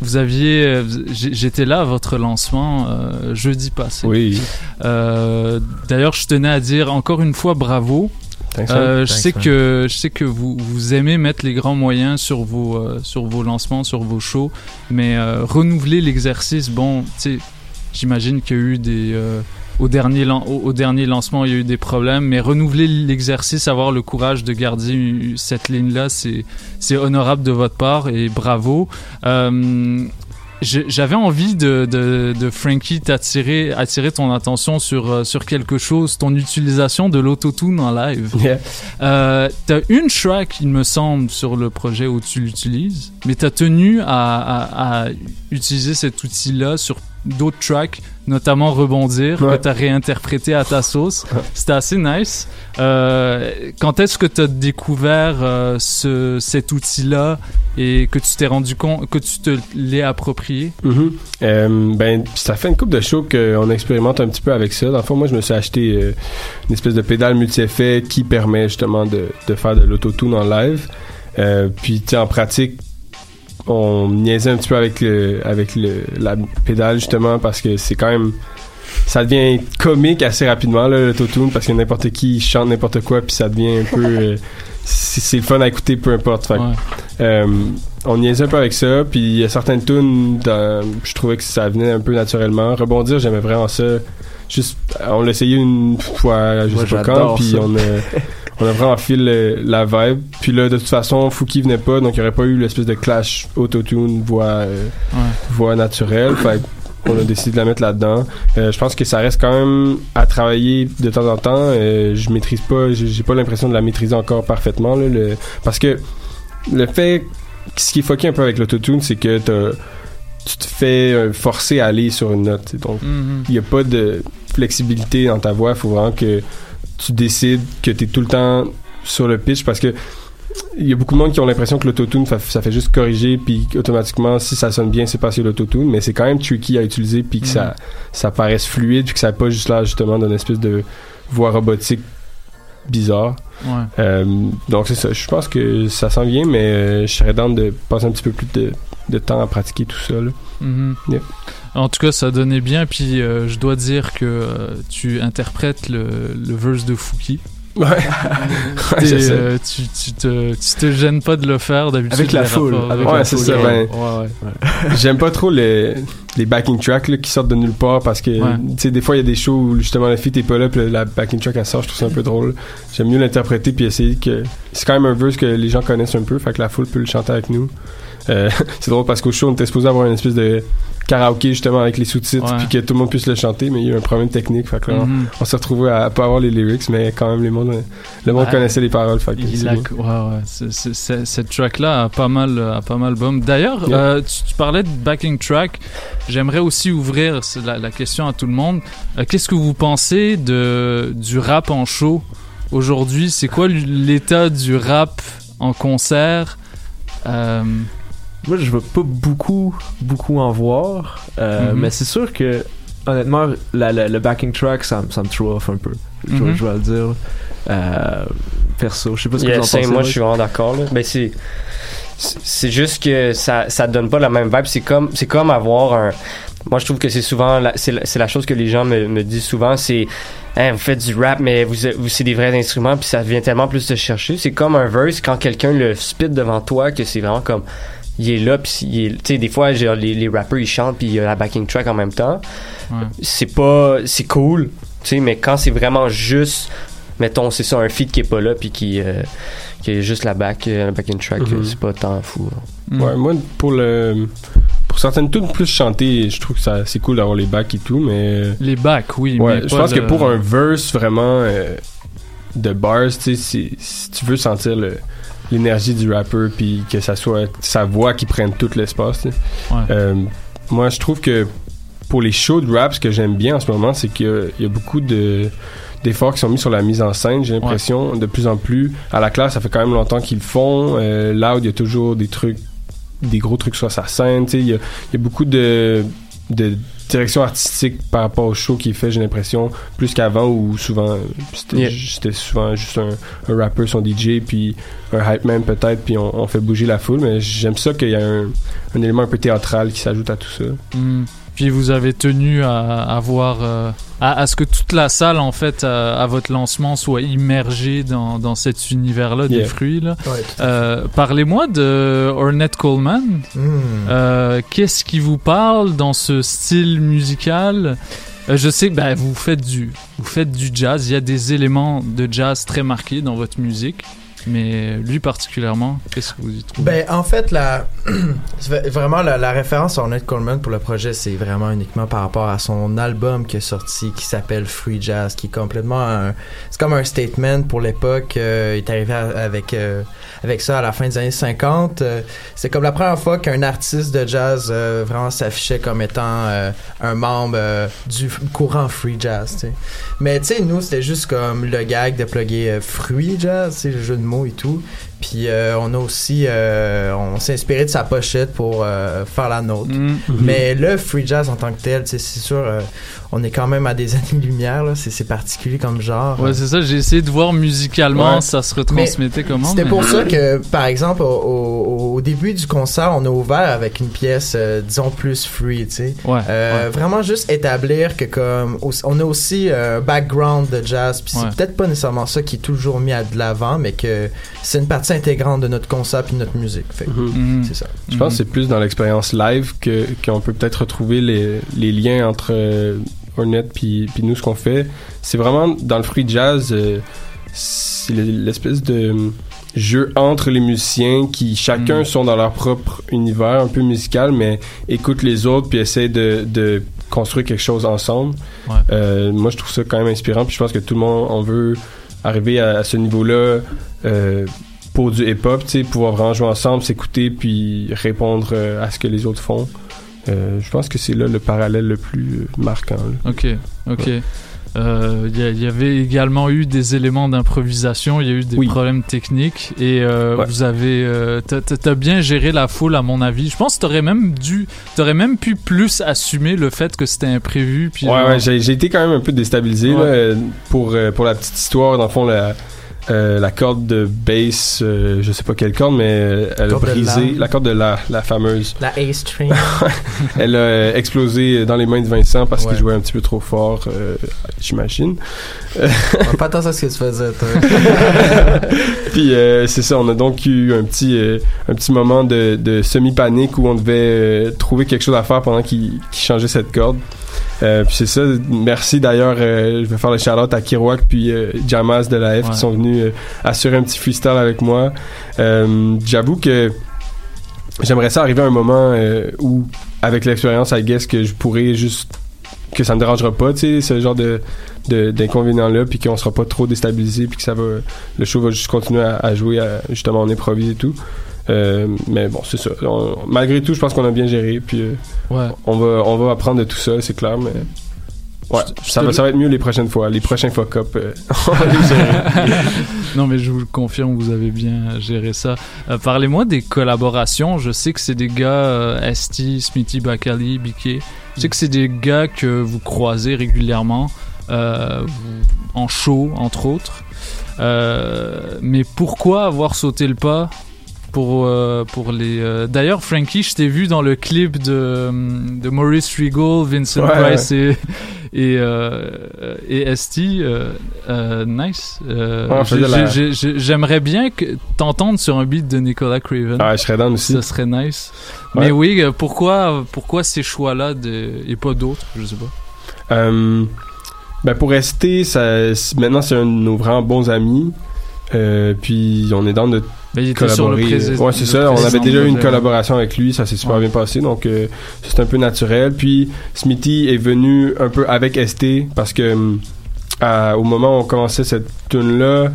vous aviez, euh, j'étais là à votre lancement euh, jeudi passé. Oui. Euh, D'ailleurs, je tenais à dire encore une fois bravo. Euh, je sais que je sais que vous, vous aimez mettre les grands moyens sur vos euh, sur vos lancements, sur vos shows, mais euh, renouveler l'exercice, bon, tu sais, j'imagine qu'il y a eu des euh, au dernier lan- au, au dernier lancement, il y a eu des problèmes, mais renouveler l'exercice, avoir le courage de garder cette ligne là, c'est c'est honorable de votre part et bravo. Euh, j'avais envie de, de, de Frankie t'attirer attirer ton attention sur euh, sur quelque chose ton utilisation de l'autotune en live Yeah. euh, t'as une track il me semble sur le projet où tu l'utilises mais t'as tenu à, à, à utiliser cet outil là sur d'autres tracks notamment rebondir Ouais. que t'as réinterprété à ta sauce c'était assez nice euh, quand est-ce que t'as découvert euh, ce, cet outil là et que tu t'es rendu compte que tu te l'es approprié? Mhm. Euh, ben, ça fait une couple de shows qu'on expérimente un petit peu avec ça. Dans le fond, moi, je me suis acheté une espèce de pédale multi-effet qui permet justement de, de faire de l'autotune en live. Euh, puis, tu sais, en pratique, on niaisait un petit peu avec, le, avec le, la pédale justement parce que c'est quand même. Ça devient comique assez rapidement, là, l'autotune, parce que n'importe qui chante n'importe quoi, puis ça devient un peu. euh, *laughs* c'est le fun à écouter, peu importe. Fait Ouais. euh, on niaisait un peu avec ça, puis il y a certaines tunes, dans- je trouvais que ça venait un peu naturellement. Rebondir, j'aimais vraiment ça. Juste, on l'a essayé une fois, je sais pas quand, puis on a, *laughs* on a vraiment filé la vibe. Puis là, de toute façon, Fouki venait pas, donc il n'y aurait pas eu l'espèce de clash autotune, voix, euh, Ouais. voix naturelle. Fait on a décidé de la mettre là-dedans. Euh, je pense que ça reste quand même à travailler de temps en temps. Euh, je maîtrise pas, j'ai pas l'impression de la maîtriser encore parfaitement. Là, le, parce que le fait, ce qui est fucké un peu avec l'autotune, c'est que t'as- tu te fais forcer à aller sur une note. Donc, Mhm. il n'y a pas de flexibilité dans ta voix. Il faut vraiment que tu décides que tu es tout le temps sur le pitch parce que il y a beaucoup de monde qui ont l'impression que l'autotune, ça fait juste corriger, puis automatiquement, si ça sonne bien, c'est passé l'autotune, mais c'est quand même tricky à utiliser, puis que ça, ça paraisse fluide, puis que ça n'a pas juste là, justement, d'une espèce de voix robotique bizarre. Ouais. Euh, donc c'est ça, je pense que ça s'en vient, mais euh, je serais dans de passer un petit peu plus de, de temps à pratiquer tout ça. Là. Mhm. Yep. En tout cas, ça donnait bien. Puis euh, je dois dire que euh, tu interprètes le, le verse de Fouki. Ouais. *laughs* Euh, tu, tu, te, tu te gênes pas de le faire d'habitude. Avec la foule, avec Ouais, c'est ça, ben, Ouais, ouais. *laughs* J'aime pas trop les, les backing tracks là, qui sortent de nulle part parce que tu sais des fois il y a des shows où justement la fille t'es pas là puis la backing track elle sort je trouve ça un peu drôle j'aime mieux l'interpréter puis essayer que c'est quand même un verse que les gens connaissent un peu fait que la foule peut le chanter avec nous Euh, *laughs* c'est drôle parce qu'au show on était supposé avoir une espèce de karaoké justement avec les sous-titres puis que tout le monde puisse le chanter mais il y a eu un problème technique fait que là, Mhm. on s'est retrouvé à pas avoir les lyrics mais quand même les monde, le monde connaissait les paroles fait que Il c'est a- bien. ouais, c'est- cette track-là a pas mal, a pas mal bomb. D'ailleurs, Yeah. euh, tu, tu parlais de backing track. J'aimerais aussi ouvrir la, la question à tout le monde. Euh, Qu'est-ce que vous pensez de du rap en show aujourd'hui? C'est quoi l'état du rap en concert? Euh, Moi, je veux pas beaucoup, beaucoup en voir. Euh, Mhm. Mais c'est sûr que honnêtement, la- la- le backing track, ça, me- ça me throw off un peu. Je, Mhm. je vais le dire. Euh, perso, je sais pas ce que Yeah, vous en pensez. moi, je suis vraiment d'accord. Ben, c'est, c'est juste que ça, ça donne pas la même vibe. C'est comme, c'est comme avoir un. Moi, je trouve que c'est souvent, c'est, la, la chose que les gens me, me disent souvent. C'est, Hein, vous faites du rap, mais vous, vous c'est des vrais instruments, puis ça vient tellement plus te chercher. C'est comme un verse quand quelqu'un le spit devant toi que c'est vraiment comme. Il est là, puis il est- tu sais, des fois, genre, les, les rappeurs ils chantent, puis il y a la backing track en même temps. Ouais. C'est pas, c'est cool, tu sais, mais quand c'est vraiment juste, mettons, c'est ça, un feed qui est pas là, puis qui, euh, qui est juste la back, euh, la backing track, Mhm. euh, c'est pas tant fou. Mm. Ouais, moi, pour le. Pour certaines tunes plus chantées, je trouve que ça, c'est cool d'avoir les backs et tout, mais. Les backs, oui, Ouais, mais je pense le- que pour un verse vraiment euh, de bars, tu sais, si, si tu veux sentir le- l'énergie du rapper, puis que ça soit sa voix qui prenne tout l'espace. Ouais. Euh, moi, je trouve que pour les shows de rap, ce que j'aime bien en ce moment, c'est qu'il y a- il y a beaucoup de d'efforts qui sont mis sur la mise en scène, j'ai l'impression, de plus en plus. À la classe, ça fait quand même longtemps qu'ils le font. Euh, Loud, il y a toujours des trucs, des gros trucs sur sa scène, tu sais, il y a, il y a beaucoup de, de direction artistique par rapport au show qui est fait, j'ai l'impression, plus qu'avant où souvent, c'était Yeah. souvent juste un, un rappeur, son DJ, puis un hype man peut-être, puis on, on fait bouger la foule, mais j'aime ça qu'il y a un, un élément un peu théâtral qui s'ajoute à tout ça. Mm. Puis vous avez tenu à avoir euh, à, à ce que toute la salle en fait à, à votre lancement soit immergée dans, dans cet univers-là des Yeah. fruits. Là. Ouais, Euh, Parlez-moi de Ornette Coleman. Mm. Euh, Qu'est-ce qui vous parle dans ce style musical? Euh, Je sais que ben, vous faites du vous faites du jazz. Il y a des éléments de jazz très marqués dans votre musique. Mais lui particulièrement, qu'est-ce que vous y trouvez? Ben, en fait, la, *clears throat* c'est vraiment la, référence à Ornette Coleman pour le projet, c'est vraiment uniquement par rapport à son album qui est sorti, qui s'appelle Free Jazz, qui est complètement c'est comme un statement pour l'époque. Euh, il est arrivé avec, euh, avec ça à la fin des années 50. Euh, c'est comme la première fois qu'un artiste de jazz vraiment s'affichait comme étant un membre du courant free jazz, tu sais. Mais tu sais, nous, c'était juste comme le gag de plugger fruit jazz, sais, le jeu de mots et tout. Puis euh, on a aussi, euh, on s'est inspiré de sa pochette pour euh, faire la nôtre. Mm. Mais le free jazz en tant que tel, c'est sûr, euh, on est quand même à des *laughs* années-lumière, là. C'est, c'est particulier comme genre. Ouais, c'est ça. J'ai essayé de voir musicalement Ouais. ça se retransmettait comment. C'était mais- pour ça que, par exemple, au, au- au début du concert, on a ouvert avec une pièce, euh, disons, plus free, tu sais. Ouais, Euh, ouais. Vraiment juste établir que, comme, on a aussi euh, un background de jazz, puis Ouais. c'est peut-être pas nécessairement ça qui est toujours mis à de l'avant, mais que c'est une partie intégrante de notre concept et de notre musique. Fait que Mhm. c'est ça. Je pense que c'est plus dans l'expérience live que qu'on peut peut-être retrouver les, les liens entre Ornette puis puis nous ce qu'on fait. C'est vraiment dans le free jazz, euh, c'est l'espèce de euh, jeu entre les musiciens qui chacun Mm. sont dans leur propre univers un peu musical, mais écoutent les autres puis essaient de, de construire quelque chose ensemble. Ouais. Euh, moi, je trouve ça quand même inspirant. Puis je pense que tout le monde, on veut arriver à, à ce niveau-là euh, pour du hip-hop, pouvoir vraiment jouer ensemble, s'écouter, puis répondre euh, à ce que les autres font. Euh, je pense que c'est là le parallèle le plus euh, marquant. là. Ok, ok. Euh, Il y, il y avait également eu des éléments d'improvisation, il y a eu des Oui. problèmes techniques et euh, Ouais. vous avez, euh, t'as- bien géré la foule à mon avis. Je pense que t'aurais même dû, t'aurais même pu plus assumer le fait que c'était imprévu. Puis Ouais, ouais, j'ai été quand même un peu déstabilisé Ouais. là, euh, pour, euh, pour la petite histoire. Dans le fond, la, euh, la corde de bass, euh, je sais pas quelle corde, mais euh, elle a brisé. La. Corde de la, la fameuse. La A string. *laughs* Elle a euh, explosé dans les mains de Vincent parce Ouais. qu'il jouait un petit peu trop fort, euh, j'imagine. Pas attention à ce que tu faisais, toi. *laughs* Puis euh, c'est ça, on a donc eu un petit, euh, un petit moment de, de semi-panique où on devait trouver quelque chose à faire pendant qu'il qu'il changeait cette corde. Euh, puis c'est ça, merci d'ailleurs, euh, je vais faire le shout-out à Kiroak puis euh, Jamas de la F Ouais. qui sont venus euh, assurer un petit freestyle avec moi. Euh, J'avoue que j'aimerais ça arriver à un moment euh, où, avec l'expérience, I guess, que je pourrais juste que ça me dérangera pas, tu sais, ce genre de de- d'inconvénients-là, puis qu'on sera pas trop déstabilisé, puis que ça va, le show va juste continuer à, à jouer, à- justement, on improvise et tout. Euh, mais bon, c'est ça. On- malgré tout, je pense qu'on a bien géré, puis euh, Ouais. on va on va apprendre de tout ça, c'est clair, mais Ouais, Je- je ça, va, ça va être mieux les prochaines fois. Les prochains fuck up. euh, *laughs* *laughs* non, mais je vous le confirme, vous avez bien géré ça. Euh, Parlez-moi des collaborations. Je sais que c'est des gars, euh, ST, Smithy, Bakali, Biké. Je sais que c'est des gars que vous croisez régulièrement en show, entre autres. Mais pourquoi avoir sauté le pas pour, euh, pour les. euh, D'ailleurs, Frankie, je t'ai vu dans le clip de, de Maurice Regal, Vincent Ouais, Price et, et, euh, et ST. euh, nice. Ouais, la- J'aimerais bien que t'entendes sur un beat de Nicolas Craven. Ah, je serais down aussi. Ça serait nice. Mais oui, pourquoi, pourquoi ces choix-là de... et pas d'autres Je sais pas. Ben pour rester, ça, maintenant c'est un de nos vraiment bons amis. Euh, puis on est dans de Ben, il était sur le collaborer. prési- ouais, c'est ça. On avait déjà eu une collaboration avec lui, ça s'est super Ouais. bien passé, donc euh, c'est un peu naturel. Puis Smithy est venu un peu avec ST parce que à- au moment où on commençait cette tune là,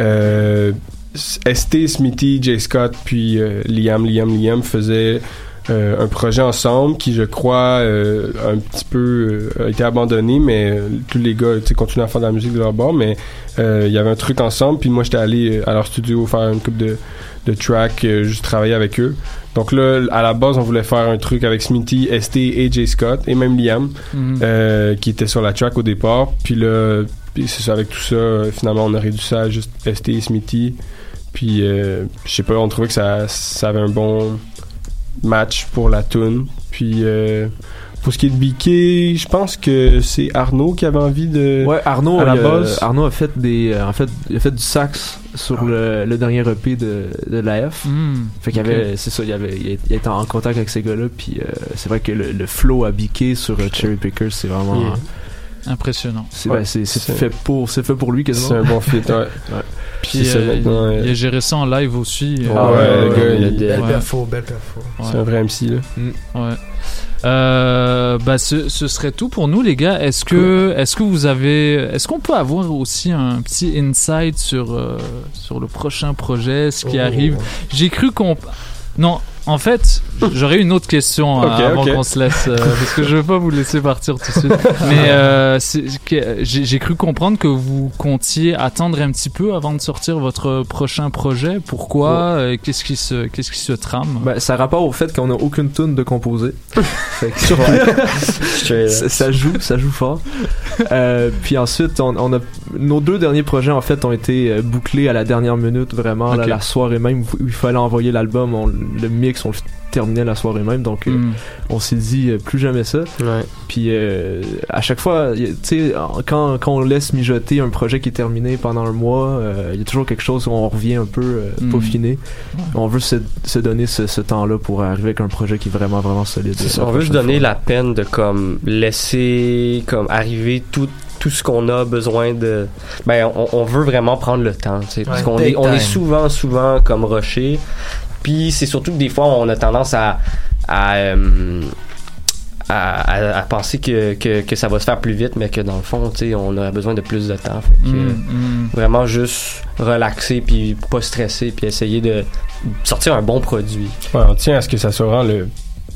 euh, ST, Smithy, Jay Scott, puis euh, Liam, Liam, Liam faisaient euh, un projet ensemble qui, je crois, euh, un petit peu euh, a été abandonné, mais euh, tous les gars, tu sais, continuent à faire de la musique de leur bord, mais euh, il y avait un truc ensemble, puis moi, j'étais allé euh, à leur studio faire une coupe de, de tracks, euh, juste travailler avec eux. Donc là, à la base, on voulait faire un truc avec Smithy, ST et Jay Scott, et même Liam, Mhm. euh, qui était sur la track au départ. Puis là, c'est ça, avec tout ça, euh, finalement, on a réduit ça à juste ST et Smithy. Puis, euh, je sais pas, on trouvait que ça, ça avait un bon match pour la tune. Puis, euh, pour ce qui est de Biquet, je pense que c'est Arnaud qui avait envie de. Ouais, Arnaud, à la a- base. Arnaud a fait des, euh, en fait, il a fait du sax sur le, le dernier EP de, de l'AF. Mm. Fait qu'il y Ok. avait, c'est ça, il y avait, il était en contact avec ces gars-là, puis euh, c'est vrai que le, le flow à biquer sur Cherry Pickers, c'est vraiment, Yeah. Impressionnant. c'est, Ouais, ben, c'est, c'est c'est- fait pour, c'est fait pour lui quasiment. C'est un bon fit, ouais. *laughs* Puis euh, il, euh, il a géré ça en live aussi. Ah euh, ouais, le gars, il a des- Belle Ouais. perfo, belle perfo. C'est un vrai MC, là. Ouais. Euh, bah ce, ce serait tout pour nous les gars. Est-ce que est-ce que vous avez est-ce qu'on peut avoir aussi un petit insight sur euh, sur le prochain projet, ce qui Oh. arrive? J'ai cru qu'on non. En fait, j'aurais une autre question Ok, avant qu'on se laisse, euh, *laughs* parce que je veux pas vous laisser partir tout de suite. Mais euh, j'ai cru comprendre que vous comptiez attendre un petit peu avant de sortir votre prochain projet. Pourquoi Euh, Qu'est-ce qui se qu'est-ce qui se trame? Ben, ça a rapport au fait qu'on a aucune tune de composer. *laughs* Fait que- ça, ça joue, ça joue fort. Euh, puis ensuite, on, on a nos deux derniers projets en fait ont été bouclés à la dernière minute, vraiment là, la soirée même où il fallait envoyer l'album, on- le mix, on le terminait la soirée même, donc euh, Hmm. on s'est dit euh, plus jamais ça. Ouais. Puis euh, à chaque fois, tu sais, quand, quand on laisse mijoter un projet qui est terminé pendant un mois, euh, il y a toujours quelque chose où on revient un peu euh, Mm. peaufiné. On veut se, se donner ce, ce temps-là pour arriver avec un projet qui est vraiment, vraiment solide. Ça, on veut se donner fois. la peine de comme laisser comme arriver tout tout ce qu'on a besoin de ben on, on veut vraiment prendre le temps tu sais, parce qu'on est on est souvent souvent comme rushé puis c'est surtout que des fois on a tendance à à, euh, à, à- à penser que, que, que ça va se faire plus vite mais que dans le fond tu sais on a besoin de plus de temps Fait que, Mm, mm. vraiment juste relaxer puis pas stresser puis essayer de sortir un bon produit Ouais, on tient à ce que ça soit vraiment le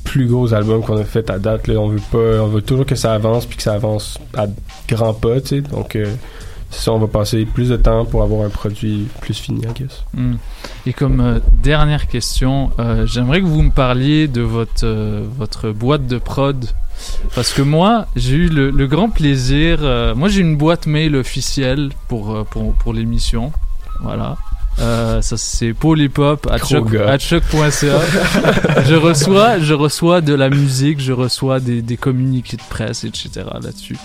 plus gros album qu'on a fait à date. Là. On veut pas, on veut toujours que ça avance puis que ça avance à grands pas, tu sais. Donc, euh, ça, on va passer plus de temps pour avoir un produit plus fini, I guess. Hmm. Et comme euh, dernière question, euh, j'aimerais que vous me parliez de votre, euh, votre boîte de prod. Parce que moi, j'ai eu le, le grand plaisir. moi, j'ai une boîte mail officielle pour, pour, pour l'émission. Voilà. Euh, ça c'est polypop at choc.ca. *laughs* je reçois je reçois de la musique je reçois des, des communiqués de presse etc là-dessus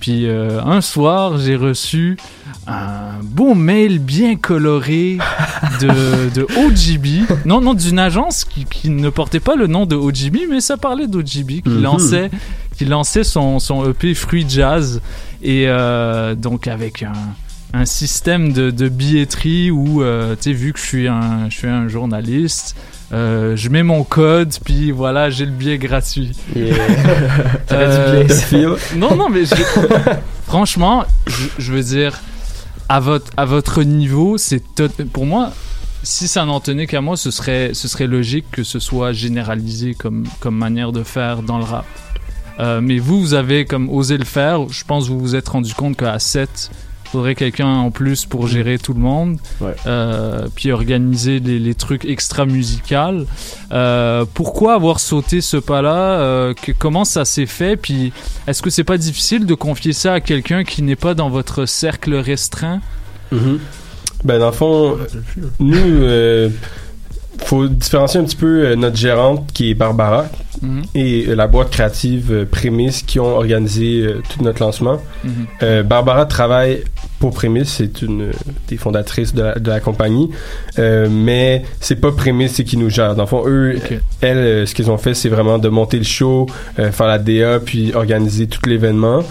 puis euh, un soir j'ai reçu un beau mail bien coloré de, de OGB non non d'une agence qui, qui ne portait pas le nom de OGB mais ça parlait d'OGB qui Mhm. lançait qui lançait son, son EP Fruit Jazz et euh, donc avec un un système de, de billetterie où, euh, tu sais, vu que je suis un, je suis un journaliste, euh, je mets mon code, puis voilà, j'ai le billet gratuit. Yeah. *laughs* Euh, *laughs* non, non, mais *laughs* franchement, je, je veux dire, à votre, à votre niveau, c'est tot- pour moi. Si ça n'en tenait qu'à moi, ce serait, ce serait logique que ce soit généralisé comme, comme manière de faire dans le rap. Euh, mais vous, vous avez comme osé le faire. Je pense que vous vous êtes rendu compte qu'à 7, il faudrait quelqu'un en plus pour gérer tout le monde. Ouais. Euh, puis organiser les, les trucs extra musicales. Euh, pourquoi avoir sauté ce pas-là Euh, que- Comment ça s'est fait Puis est-ce que c'est pas difficile de confier ça à quelqu'un qui n'est pas dans votre cercle restreint? Ben, dans le fond, nous, euh, faut différencier un petit peu notre gérante qui est Barbara Mhm. et la boîte créative Prémisse qui ont organisé euh, tout notre lancement. Mhm. Euh, Barbara travaille pour Prémisse, c'est une des fondatrices de la, de la compagnie, Euh, mais c'est pas Prémisse qui nous gère. Dans le fond, eux, elles, euh, ce qu'ils ont fait, c'est vraiment de monter le show, euh, faire la DA, puis organiser tout l'événement.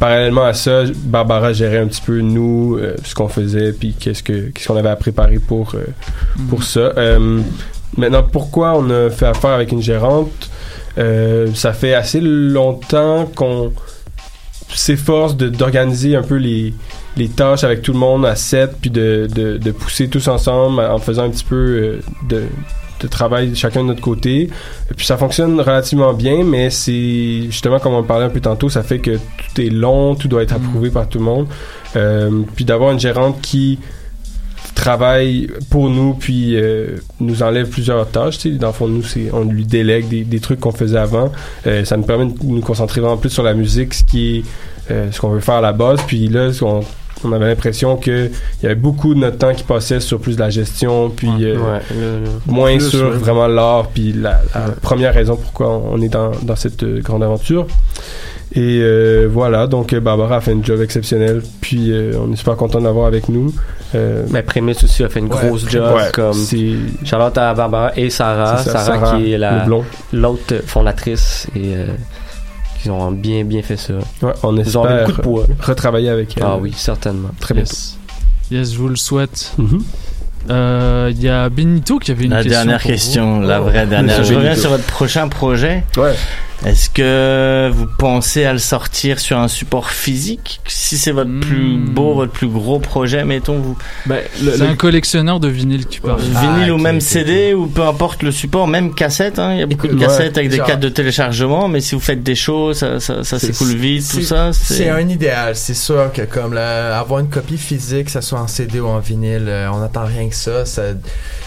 Parallèlement à ça, Barbara gérait un petit peu nous, ce qu'on faisait, puis qu'est-ce que qu'est-ce qu'on avait à préparer pour pour ça. Euh, maintenant, pourquoi on a fait affaire avec une gérante? Ça fait assez longtemps qu'on s'efforce d'organiser un peu les les tâches avec tout le monde à 7 puis de, de, de pousser tous ensemble en faisant un petit peu euh, de, de travail chacun de notre côté. Et puis ça fonctionne relativement bien, mais c'est justement comme on parlait un peu tantôt, ça fait que tout est long, tout doit être approuvé par tout le monde. Euh, puis d'avoir une gérante qui travaille pour nous puis euh, nous enlève plusieurs tâches tu sais dans le fond nous c'est on lui délègue des, des trucs qu'on faisait avant Euh, ça nous permet de nous concentrer vraiment plus sur la musique ce qui est euh, ce qu'on veut faire à la base puis là on, on avait l'impression que il y avait beaucoup de notre temps qui passait sur plus de la gestion puis euh, Ouais, le- le- moins plus, sur ouais. vraiment l'art puis la, la première raison pourquoi on est dans, dans cette euh, grande aventure. Et euh, voilà donc euh, Barbara a fait un job exceptionnel puis euh, on est super content d'avoir avec nous euh, Mais Prémisse aussi a fait une grosse job Ouais, comme c'est- Charlotte à Barbara et Sarah, ça, Sarah, Sarah, qui est la l'autre fondatrice et euh, qui ont bien bien fait ça. Ouais, on Ils ont espère beaucoup de poids. retravailler avec elle Ah oui, certainement. très Yes. Yes, je vous le souhaite. Mhm. Euh, Il y a Benito qui avait une La question. dernière pour question, vous. la Oh. vraie dernière. Je reviens sur votre prochain projet. Ouais. Est-ce que vous pensez à le sortir sur un support physique? Si c'est votre plus beau, votre plus gros projet, mettons vous. C'est un collectionneur de vinyle qui parle. Vinyle ou même CD ou peu importe le support, même cassette. Hein. Il y a beaucoup de cassettes ouais, avec des cartes de téléchargement, mais si vous faites des shows, ça, ça, ça s'écoule vite, tout c'est- ça. C'est un idéal, c'est sûr que comme là, avoir une copie physique, que ce soit en CD ou en vinyle, euh, on n'attend rien que ça. ça-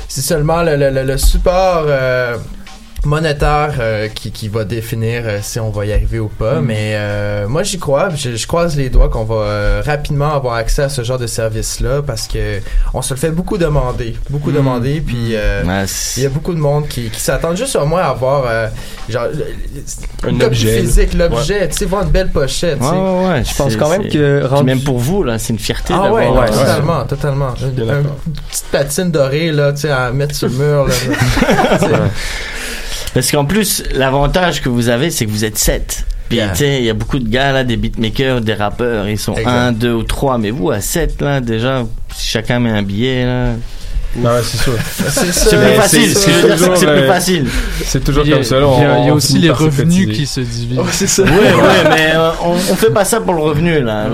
c'est seulement le, le- le- le support euh, monétaire euh, qui, qui va définir euh, si on va y arriver ou pas. Mm. Mais euh, moi, j'y crois. Je, je croise les doigts qu'on va euh, rapidement avoir accès à ce genre de service-là parce que on se le fait beaucoup demander, beaucoup Mm. demander. Puis euh, Ouais, il y a beaucoup de monde qui, qui s'attend juste au moins à avoir euh, genre Un une copie objet, physique, l'objet, tu sais, voir une belle pochette. tu Ouais, sais. ouais, ouais. Je pense c'est- quand même que rendu- même pour vous, là, c'est une fierté Ah d'avoir. ouais, euh, totalement, totalement. Une, une petite patine dorée là, tu sais, à mettre sur le mur. Là. *laughs* Parce qu'en plus, l'avantage que vous avez, c'est que vous êtes 7. Puis, Yeah. tu sais, il y a beaucoup de gars, là, des beatmakers, des rappeurs, ils sont Exact. 1, 2 ou 3. Mais vous, à 7, là, déjà, si chacun met un billet, là. Non, c'est sûr. *laughs* C'est plus facile. Ce que je veux dire, c'est que c'est plus facile. C'est toujours Il y a- comme ça. il y a- on- il y a on aussi les revenus qui se divisent. Oh, c'est ça. *laughs* Ouais, ouais, mais euh, on, on fait pas ça pour le revenu, là.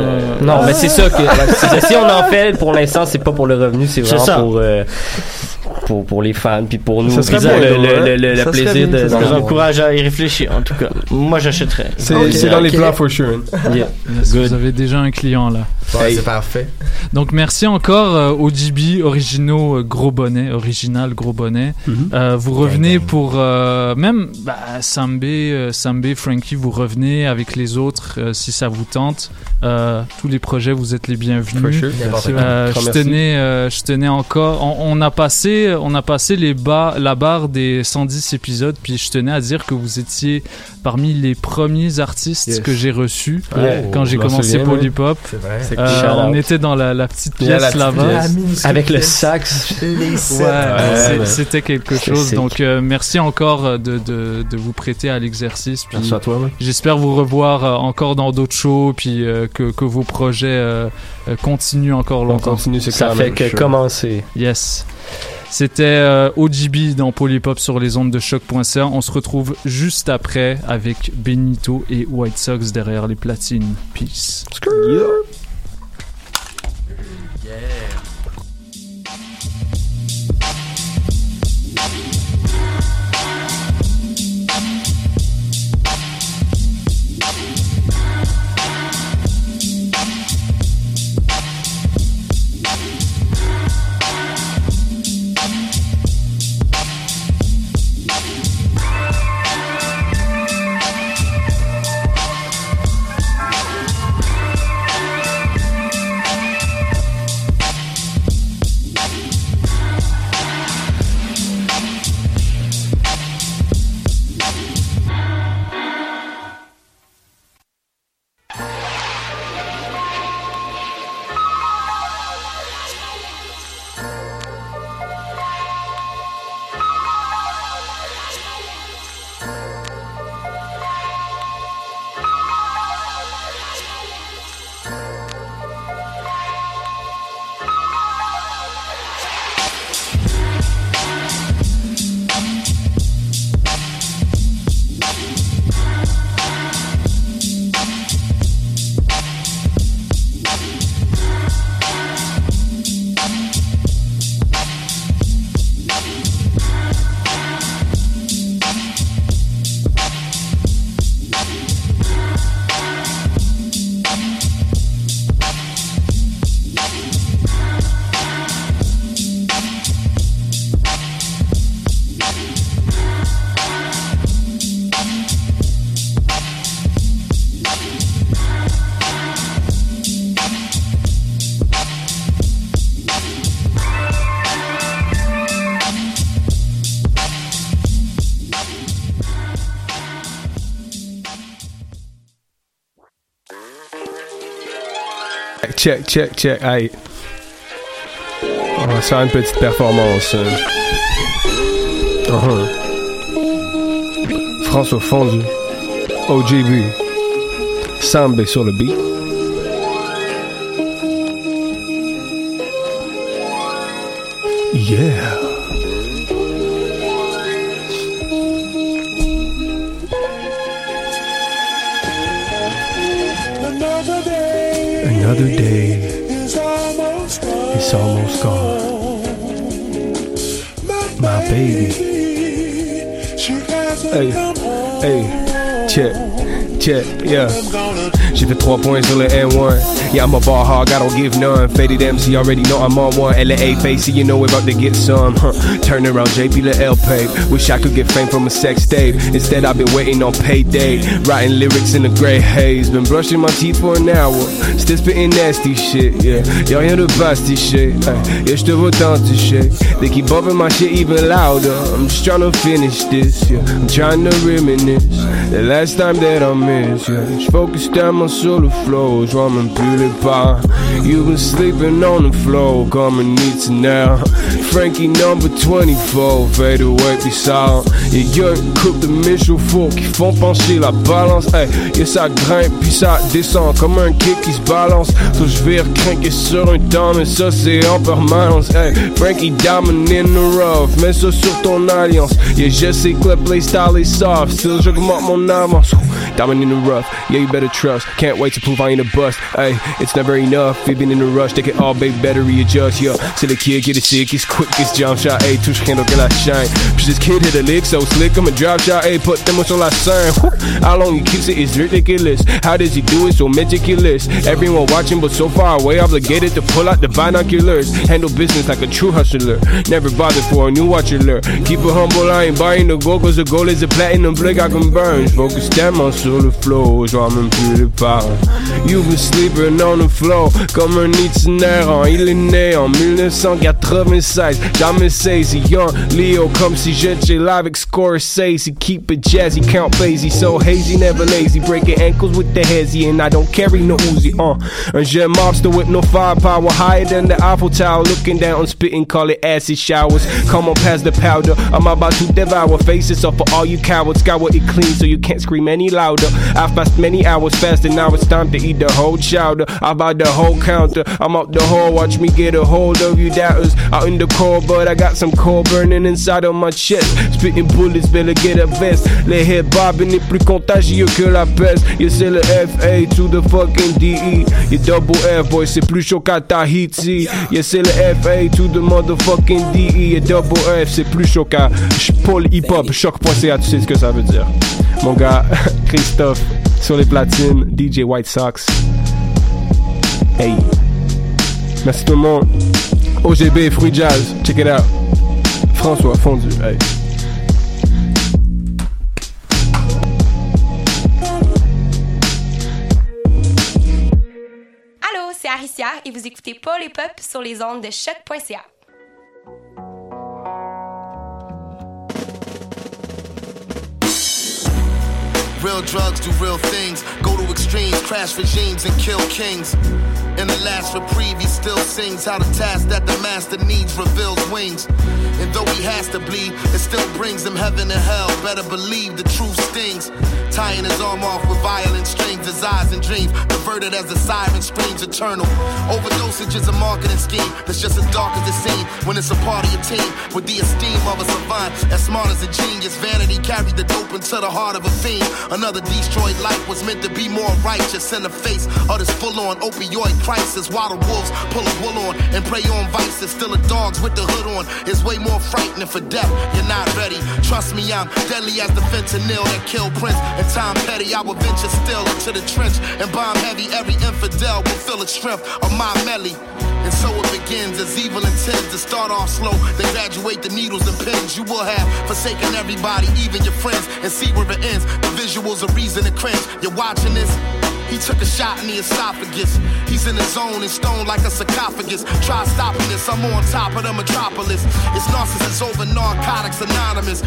Non, mais c'est ça que si on en fait pour l'instant, c'est pas pour le revenu, c'est C'est vraiment ça. pour euh, pour pour les fans puis pour nous Ça serait bien, le, le, le, le Ça serait plaisir bien, de d'en- bien. J'encourage à y réfléchir, en tout cas. Moi, j'achèterais. C'est dans les plans for sure. Yeah. Vous avez déjà un client là. Ouais, c'est parfait. Donc merci encore euh, OGB, originaux euh, gros bonnet, original gros bonnet. Mhm. Euh, vous revenez pour euh, même bah, Sambé, euh, Sambé, Frankie, vous revenez avec les autres euh, si ça vous tente. Euh, tous les projets, vous êtes les bienvenus. Euh, je tenais, euh, je tenais encore. On, on a passé, on a passé les bas, la barre des 110 épisodes, puis je tenais à dire que vous étiez parmi les premiers artistes Yes. que j'ai reçus Ouais. quand j'ai commencé Polypop. On était dans la, la petite pièce là-bas. avec le sax. Les Ouais, c'était quelque chose. Donc, euh, merci encore de, de, de vous prêter à l'exercice. Puis Merci à toi. J'espère vous revoir encore dans d'autres shows, puis euh, que, que vos projets euh, euh, continuent encore On longtemps. continue, c'est Ça clair, fait que Sure. commencer. Yes. C'était euh, OGB dans Polypop sur les ondes de choc.ca. On se retrouve juste après avec Benito et White Sox derrière les platines. Peace. Check, check, check. Aïe. On va faire une petite performance. hein. Uh-huh. François Fondu. OGB. Sambé sur le beat. Yeah. Another day is almost gone. is almost gone. My baby. She hasn't Hey, hey, check, check, yeah. J'ai fait 3 points sur le N1. Yeah, I'm a ball hog, I don't give none. Faded MC already know I'm on one. LA facey, you know we're about to get some. Huh. Turn around, JP the L. Wish I could get fame from a sex tape. Instead, I've been waiting on payday. Writing lyrics in the gray haze. Been brushing my teeth for an hour. Still spitting nasty shit, yeah. Y'a rien de basti shit. Hey, j'te vois tenter shit. They keep bumping my shit even louder. I'm just trying to finish this, yeah. I'm trying to reminisce. The last time that I missed, yeah. J'focus tellement sur le flow, j'vois même plus les pas. You been sleeping on the floor, coming eat tonight. Frankie number 24, fade away, puis ça. Yeah, y'a un couple de méchants faux qui font pencher la balance. Hey, yeah, ça grimpe, puis ça descend comme un kick qui se balance. So j'vais recrinquer sur un temps, mais ça c'est en permanence. Hey, Frankie Diamond in the rough, mets ça sur ton alliance. Yeah, je sais que le playstyle est soft, still j'augmente mon avance. Diamond in the rough, yeah, you better trust. Can't wait to prove I ain't a bust. Hey, it's never enough. We've been in a rush, take it all, baby, better readjust. Yeah, c'est the kid, get it sick, it's quick, it's jump shot. Hey, touche rien que la shine. Puis this kid hit a lick so slick, I'm a drop shot. Hey, put them la scène. Whew. How long he keeps it is ridiculous. How does he do it so meticulous? Everyone watching, but so far away, obligated to pull out the binoculars. Handle business like a true hustler. Never bothered for a new watcher. Keep it humble, I ain't buying the gold, cause the gold is a platinum blick I can burn. Focus tellement on le flow, je vois même plus les pas. You been sleeping on the floor, comme un itinérant. Il est né en 1996, jamais saisi. Young Leo, comme si j'étais live avec Scorsese. Keep it jazzy, count Basie, so hazy, never lazy. Breaking ankles with the hezzy, and I don't carry no Uzi. Uh, un jet mobster with no firepower, higher than the Eiffel Tower. Looking down, spitting, call it acid showers. Come on, pass the powder. I'm about to devour faces off for all you cowards. Scour it clean so you can't scream any louder. I've passed many hours fasting, now it's time to eat the whole chowder. I buy the whole counter. I'm up the hole, watch me get a hold of you doubters. Out in the cold, but I got some coal burning inside of my chest. Spitting bullets, better get a vest. Les hip hop n'est plus contagieux que la peste. Yeah, c'est le FA to the fucking DE. Yeah, double F, boy, c'est plus chaud qu'à Tahiti. Yeah, c'est le FA to the motherfucking DE. Yeah, double F, c'est plus chaud qu'à Paul Hip Hop. Choc.ca, tu sais ce que ça veut dire. Mon gars, *laughs* Christophe, sur les platines, DJ White Sox. Hey. Merci tout le monde. OGB, Fruit Jazz, check it out. François Fondu, hey. Allô, c'est Aricia et vous écoutez Paul et Pop sur les ondes de choc.ca. Real drugs do real things. Go to extremes, crash regimes, and kill kings. In the last reprieve, he still sings how the task that the master needs reveals wings. And though he has to bleed, it still brings him heaven and hell. Better believe the truth stings. Tying his arm off with violent strings, eyes and dreams diverted as the siren screams eternal. Overdosage is a marketing scheme that's just as dark as it seems when it's a part of your team. With the esteem of a savant, as smart as a genius, vanity carried the dope into the heart of a fiend. Another destroyed life was meant to be more righteous in the face of this full-on opioid crisis. While the wolves pull a wool on and prey on vices, still the dogs with the hood on is way more frightening for death. You're not ready. Trust me, I'm deadly as the fentanyl that killed Prince and Tom Petty. I will venture still into the trench and bomb heavy. Every infidel will feel the strength of my melly. And so it begins as evil intends to start off slow, then graduate the needles and pins. You will have forsaken everybody, even your friends, and see where it ends. The visuals are reason and cringe. You're watching this. He took a shot in the esophagus. He's in the zone and stone like a sarcophagus. Try stopping this, I'm on top of the metropolis. It's narcissists over narcotics anonymous.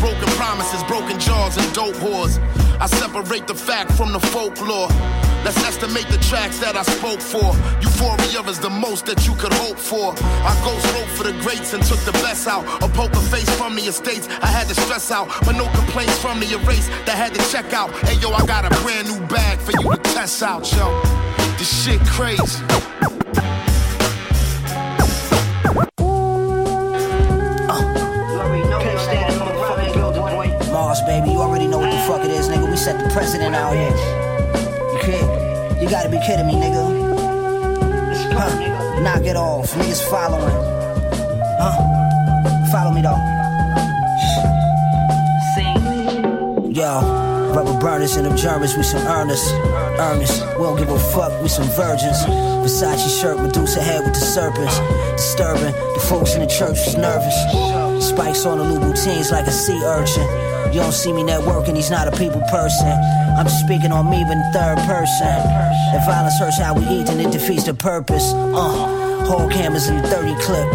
Broken promises, broken jaws, and dope whores. I separate the fact from the folklore. Let's estimate the tracks that I spoke for. Euphoria is the most that you could hope for. I ghost wrote for the greats and took the best out. A poker face from the estates, I had to stress out. But no complaints from the erase that had to check out. Hey yo, I got a brand new bag for you to test out, yo. This shit crazy. Mars, baby, you already know what the fuck it is, nigga. We set the president out here. You kid? You gotta be kidding me, nigga. Huh? Knock it off, niggas following. Huh? Follow me though. Sing. Yo, rubber burners and them Germans, we some earnest. Earnest, we don't give a fuck, we some virgins. Versace shirt, Medusa head with the serpents. Disturbing, the folks in the church was nervous. Spikes on the Louboutins like a sea urchin. You don't see me networking, he's not a people person. I'm just speaking on me, but in third person. If violence hurts how we eat, then it defeats the purpose. Uh, whole cameras in the 30 clip.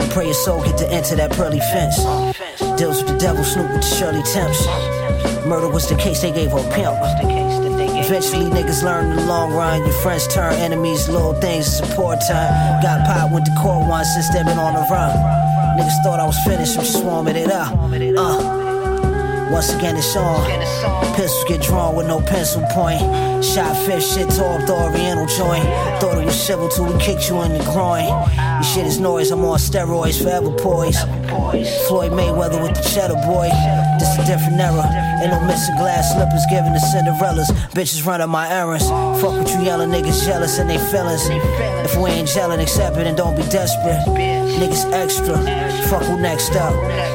And pray your soul get to enter that pearly fence. Deals with the devil, Snoop with the Shirley Temps. Murder was the case, they gave her pimp. Eventually, niggas learn in the long run. Your friends turn enemies, little things, support time. Got pot, went to court once since they been on the run. Niggas thought I was finished, so swarming it up. Uh. Once again, it's on. Pistols get drawn with no pencil point. Shot fish, shit tore up the oriental joint. Thought it was civil till we kicked you in the groin. Your shit is noise, I'm on steroids, forever poised. Floyd Mayweather with the cheddar boy. This a different era. Ain't no missing glass slippers giving the Cinderellas. Bitches running my errands. Fuck with you yelling niggas jealous and they feelings. If we ain't gelling, accept it and don't be desperate. Niggas extra. Fuck who next up.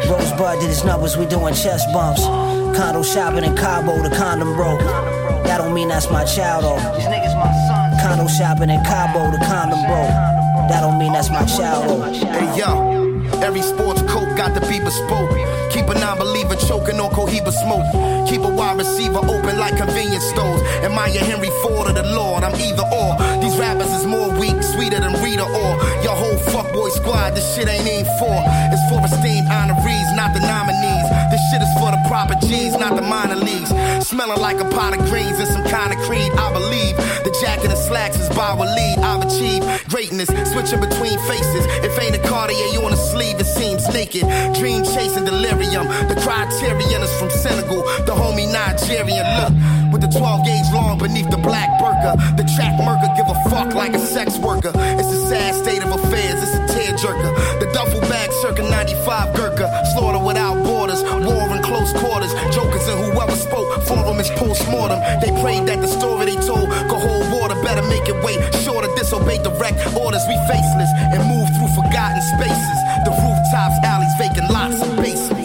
Rosebud did his numbers, we doing chest bumps. Condo shopping in Cabo, the condom broke. That don't mean that's my child though. Condo shopping in Cabo, the condom broke. That don't mean that's my child though. Hey yo, every sports coat got to be bespoke. Keep a non-believer choking on Cohiba smoke. Keep a wide receiver open like convenience stores. Am I a Henry Ford or the Lord? I'm either or. These rappers is more weak, sweeter than Rita or your whole fuckboy squad. This shit ain't aimed for. It's for esteemed honorees, not the nominees. This shit is for the proper G's, not the minor leagues. Smelling like a pot of greens and some kind of creed. I believe the jacket and slacks is by lead. I've achieved greatness, switching between faces. If ain't a Cartier, you wanna a sleeve, it seems naked. Dream chasing delirium. The criterion is from Senegal, the homie Nigerian. Look, with the 12 gauge long beneath the black burqa. The track murker give a fuck like a sex worker. It's a sad state of affairs, it's a tearjerker. The duffel bag circa 95 Gurkha. Slaughter without borders, war in close quarters. Jokers and whoever spoke for them is post-mortem. They prayed that the story they told could hold water, better make it wait. To disobey direct orders, we faceless and move through forgotten spaces. The rooftops, alleys, vacant lots, and basements.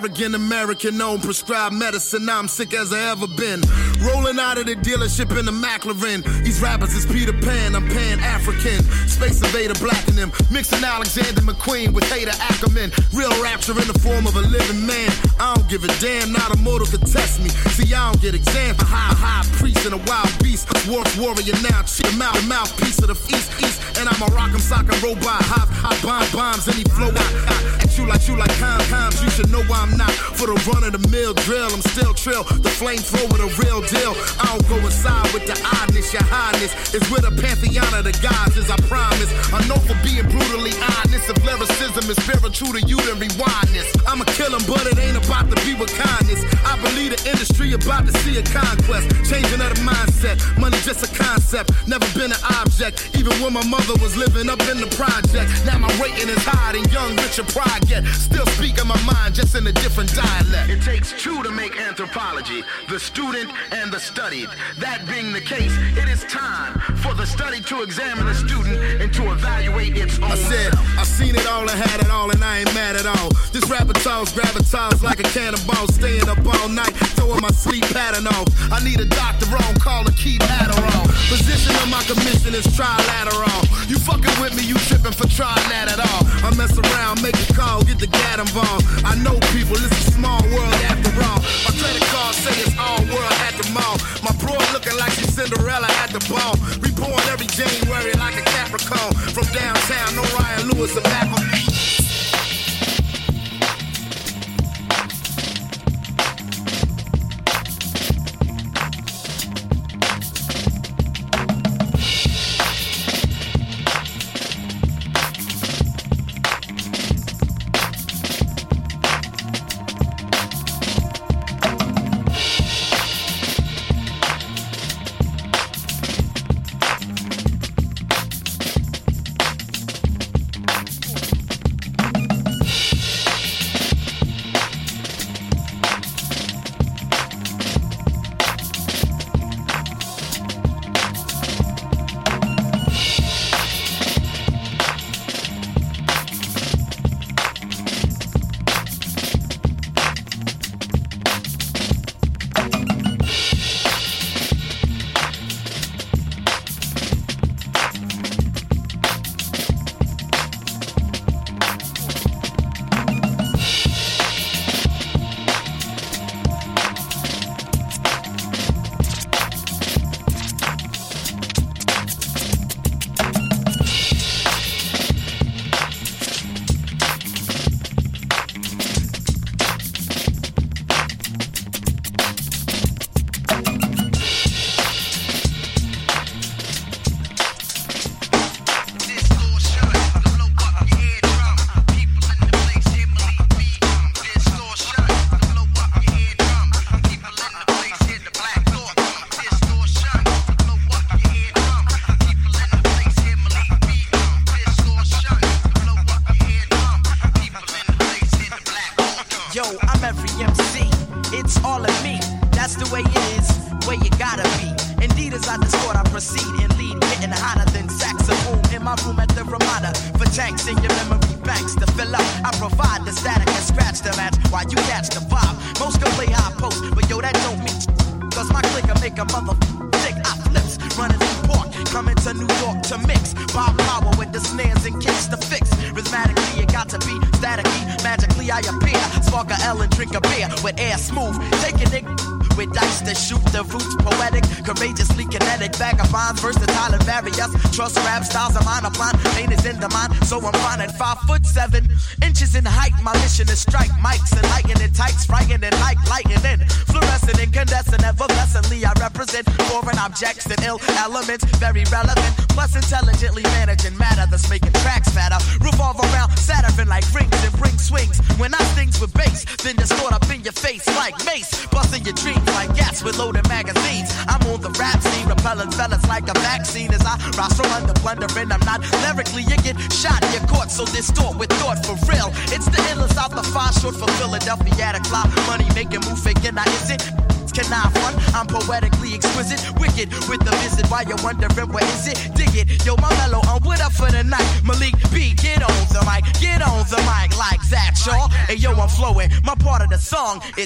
Arrogant American, known prescribed medicine. I'm sick as I ever been. Rolling out of the dealership in the McLaren. These rappers is Peter Pan, I'm Pan African. Space Invader blacking them. Mixing Alexander McQueen with Haider Ackermann. Real rapture in the form of a living man. I don't give a damn, not a mortal could test me. See, I don't get exam for high, high priest and a wild beast. War warrior now, cheat the mouth, mouthpiece of the east, east. And I'm a rock'em sock'em robot. Hop, I bomb bombs, any flow. I, I, at you like you like com coms. You should know why I'm not for the run of the mill drill. I'm still trill, the flame flamethrower, the real deal. I don't go inside with the oddness, your highness is with a pantheon of the gods, as I promise. I know for being brutally honest. If lyricism is spiritual to you, then rewind this. I'ma kill 'em, but it ain't about to be with kindness. I believe the industry about to see a conquest, changing of the mindset. Money just a concept, never been an object. Even when my mother was living up in the project, now my rating is higher than young Richard Pryor. Get still speaking my mind, just in a different dialect. It takes two to make anthropology the student and the studied. That being the case, it is time for the study to examine the student and to evaluate its own. I said, I seen it all and had it all, and I ain't mad at all. This rapper talks, gravitas like a cannonball, staying up all night, throwing my sleep pattern off. I need a doctor on call to keep Adderall. Position of my commission is trilateral. You fucking with me, you tripping for trying that at all. I mess around, make a call, get the gat involved. I know people, it's a small world after all. My credit card say it's all world at the mall. My bro looking like she's Cinderella at the ball. Reborn every January like a Capricorn. From downtown, no Ryan Lewis and back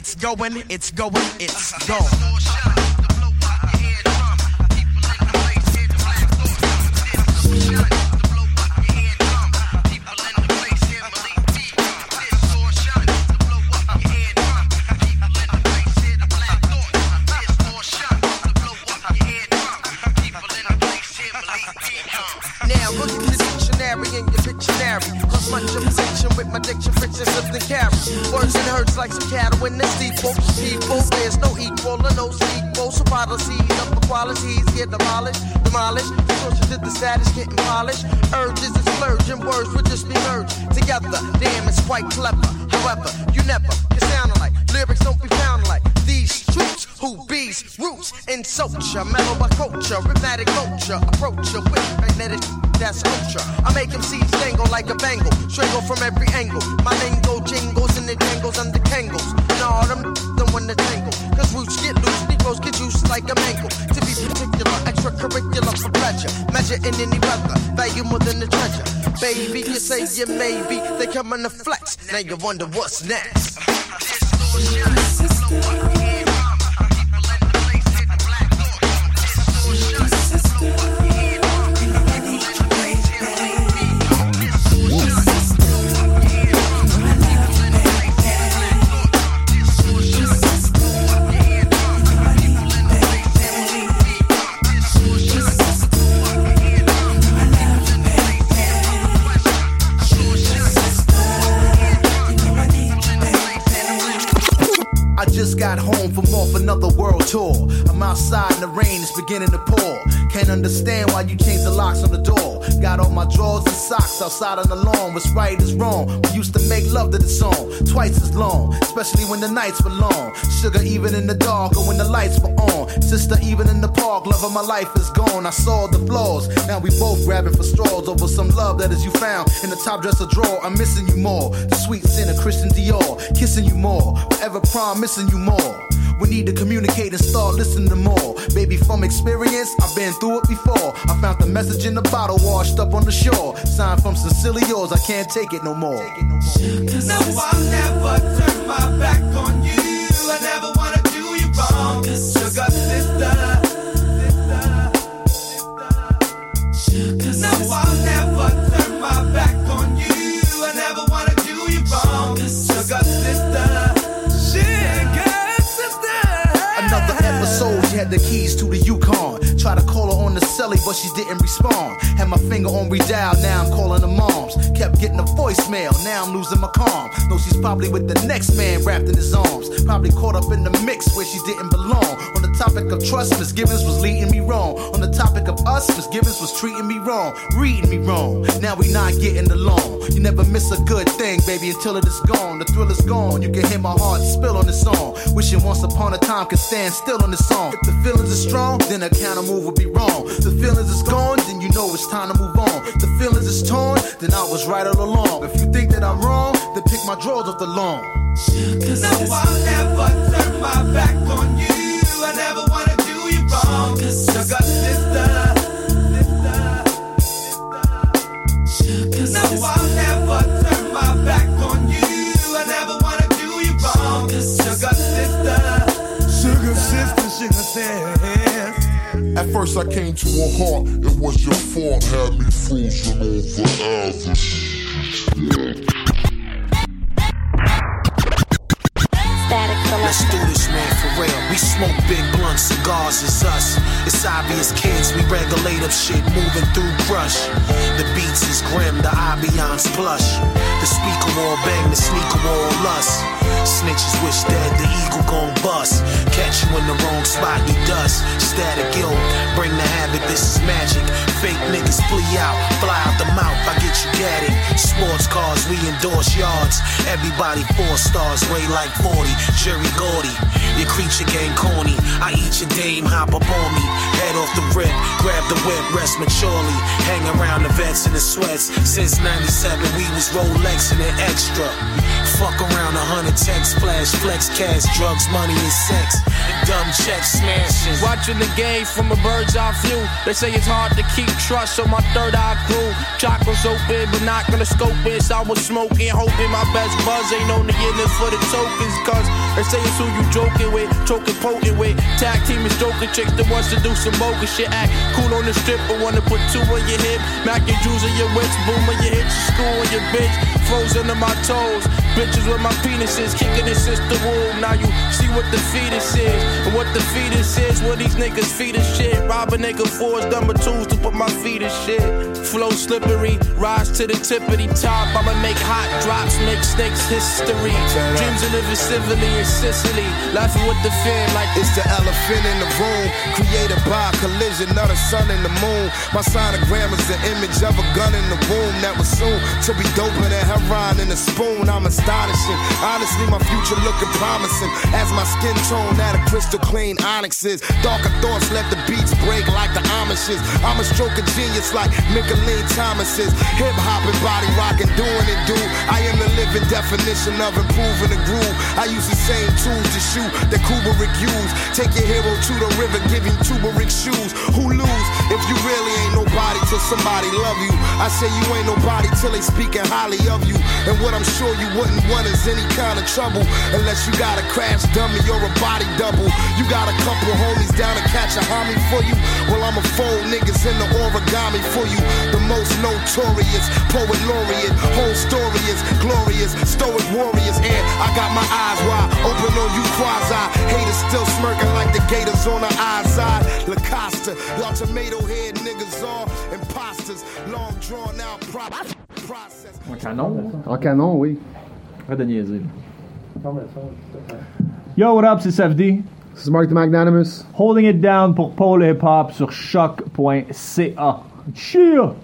it's going, it's going, it's uh-huh. going. 80s, roots and culture, mellow by culture, rhythmic culture, approacher with magnetic that's culture. I make them see dangle like a bangle, strangle from every angle. My lingo jingles and it jangles and the tangles. Nah, them don't want to tangle, cause roots get loose, Negroes get juiced like a mango. To be particular, extracurricular for pleasure, measure in any weather, value more than a treasure. Baby, you say you maybe, they come on the flex, now you wonder what's next. Another world tour. I'm outside and the rain, is beginning to pour. Can't understand why you changed the locks on the door. Got all my drawers and socks outside on the lawn. What's right is wrong. We used to make love to the song twice as long, especially when the nights were long. Sugar even in the dark or when the lights were on. Sister even in the park, love of my life is gone. I saw the flaws. Now we both grabbing for straws over some love that is you found in the top dresser drawer. I'm missing you more. The sweet sin of Christian Dior, kissing you more. Forever promising you more. We need to communicate and start listening more. Baby, from experience, I've been through it before. I found the message in the bottle washed up on the shore. Signed from sincerely yours, I can't take it no more. No, I'll never turn my back on you. The keys to the Yukon. Try to call the celly, but she didn't respond. Had my finger on redial, now I'm calling her moms. Kept getting a voicemail, now I'm losing my calm. No, she's probably with the next man wrapped in his arms. Probably caught up in the mix where she didn't belong. On the topic of trust, misgivings was leading me wrong. On the topic of us, misgivings was treating me wrong, reading me wrong. Now we not getting along. You never miss a good thing, baby, until it is gone. The thrill is gone. You can hear my heart spill on the song. Wishing once upon a time could stand still on the song. If the feelings are strong, then a counter move would be wrong. The feelings is gone, then you know it's time to move on. The feelings is torn, then I was right all along. If you think that I'm wrong, then pick my drawers off the lawn. No, I'll never turn my back on you. I never wanna do you wrong. Sugar sister. Uh, uh, uh. No, I'll never turn my back on you. I never wanna do you wrong. Sugar sister. Sugar sister, sugar sister. At first I came to a halt, it was your fault, had me frozen over hours. Let's do this, man, for real. We smoke big blunt cigars, it's us. It's obvious kids, we regulate up shit, moving through brush. The beats is grim, the ambiance plush. The speaker wall bang, the sneaker wall lust. Snitches wish that the eagle gon' bust. Catch you in the wrong spot, you dust. Static guilt, bring the havoc, this is magic. Fake niggas flee out, fly out the mouth, I get you gatted. Sports cars, we endorse yards. Everybody four stars, weigh like 40. Jerry Gordy, Your creature gang corny. I eat your dame, hop up on me. Head off the rip, grab the whip, rest maturely. Hang around the vets in the sweats. Since 97, we was Rolex and an extra. Fuck around a hundred text, flash, flex, cash, drugs, money, and sex. Dumb checks smashing. Watching the game from a bird's eye view. They say it's hard to keep trust, so my third eye grew. Chakras open, but not gonna scope it. So I was smoking, hoping my best buzz ain't on the end for the tokens. Cause they say it's who you joking with, choking potent with. Tag team is joking chicks that wants to do some bogus shit. Act cool on the strip, but wanna put two on your hip. Mac your jewels on your whips, boom on your hits, your school on your bitch. Froze under my toes. Bitches with my penises, kicking it since the womb. Now you see what the fetus is. And what the fetus is, what these niggas feed is shit. Rob a nigga for his number twos to put my feet in shit. Flow slippery, rise to the tippity top. I'ma make hot drops, make snakes history. Dreams of living civilly in Sicily. Laughing with the fam like It's the elephant in the room, created by a collision of the sun and the moon. My sonogram is the image of a gun in the womb that was soon to be doper than heroin in a spoon. I'm astonishing. Honestly, my future looking promising as my skin tone at a crystal clean onyx is. Darker thoughts let the beats break like the Amishes. I'm a stroke of genius like Micheline Thomas's. Hip hop and body rocking, doing it, dude. I am the living definition of improving the groove. I use the same tools to shoot that Kubrick used. Take your hero to the river, give him turmeric shoes. Who lose if you really ain't nobody till somebody love you? I say you ain't nobody till they speaking highly of you. And what I'm sure you wouldn't want is any kind of trouble unless you got a crash dummy or a body double. You got a couple homies down to catch a homie for you. Well, I'ma fold niggas in the origami for you. The most notorious poet laureate. Whole story is glorious. Stoic warriors, and I got my eyes wide open on you quasi. Haters still smirking like the gators on the eye side. Lacosta, y'all tomato head niggas all imposters. Long drawn out prop process. En canon? En canon, oui. Arrête de niaiser. Yo, what up, c'est SFD. C'est Mark the Magnanimous. Holding it down pour Paul Hip Hop sur choc.ca. Cheer!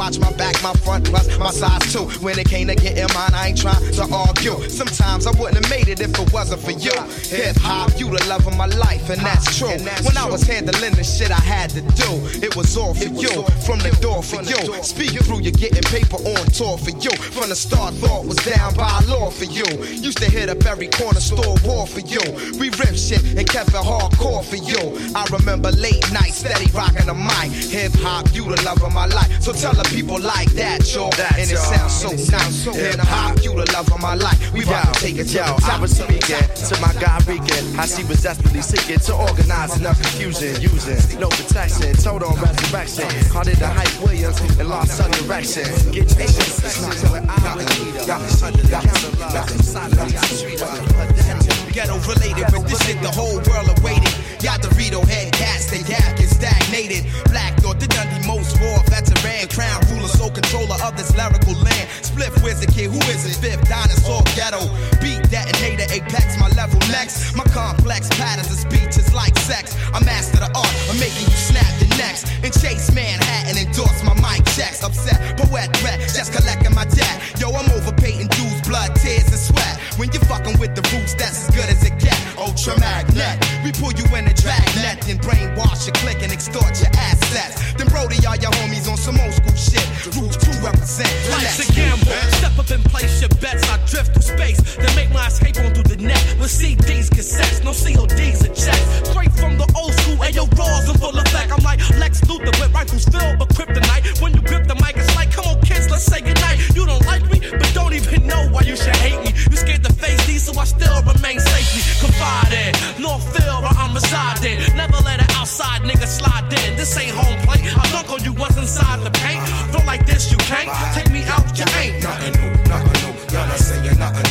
Watch my back, my front, plus my size too. When it came to getting mine, I ain't trying to argue. Sometimes I wouldn't have made it if it wasn't for you. Hip hop, you the love of my life, and that's true. When I was handling the shit I had to do, it was all for you. From the door for you. Speak through you, getting paper on tour for you. From the start, thought was down by law for you. Used to hit up every corner store wall for you. We ripped shit and kept it hardcore for you. I remember late nights, steady rocking the mic. Hip hop, you the love of my life. So tell people like that, yo. And it sounds so nice. Hip hop, you the love of my life. We about to take it to. I was speaking to my guy Regan. How she was desperately seeking to organize enough confusion. Using no protection, told on resurrection. Called it the hype Williams and lost some direction. Get Ghetto related, but this shit the whole world awaited. Y'all Dorito head cats, they yak is stagnated. Black thought the Dundee most war veteran, crown ruler, sole controller of this lyrical land. Split wizard kid, who is it? Fifth dinosaur ghetto. Beat that and detonator, apex, my level next. My complex patterns of speech is like sex. I master the art of making you snap the necks and chase Manhattan Upset, poet rat, just collecting my debt. Yo, I'm overpaying dues, blood, tears, and sweat. When you're fucking with the roots, that's as good as it get. Ultra magnet, we pull you in a drag net, then brainwash your click and extort your assets. Then Brody, all your homies on some old school shit. Roots to represent. Life's a gamble. Step up and place your bets. I drift through space. Then make my escape on through the net. With CDs, cassettes, no CODs or checks. Straight from the old ayo, raws in full effect. I'm like Lex Luthor with rifles filled with kryptonite. When you grip the mic, it's like, come on, kids, let's say goodnight. You don't like me, but don't even know why you should hate me. You scared to face these, so I still remain safely. Confide in, North Field where I'm residing. Never let an outside nigga slide in. This ain't home plate. I dunk on you once inside the paint. Feel like this, you can't take me out, you ain't. Nothing new, nothing new. Y'all not saying nothing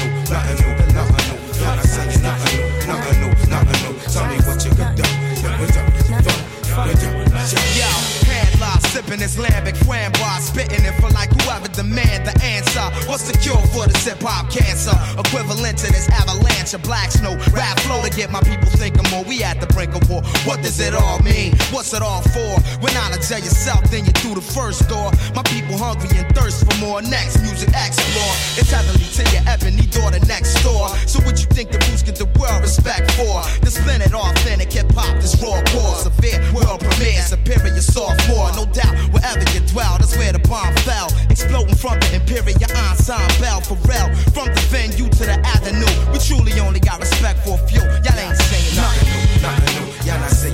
Islamic framboise, spitting it for like whoever demand the answer. What's the cure for this hip hop cancer? Equivalent to this avalanche of black snow. Rap flow to get my people thinking more. We at the brink of war. What does it all mean? What's it all for? When knowledge of yourself, then you through the first door. My people hungry and thirst for more. Next music explore. It's heavenly to your ebony daughter next door. So what you think the boost get the world respect for? The splendid authentic hip hop, this raw core, severe world premiere, superior sophomore. No doubt, wherever you dwell, that's where the bomb fell. Exploding from the imperial ensemble for real. From the venue to the avenue, we truly only got respect for a few. Y'all ain't saying nothing new, nothing new. Y'all not saying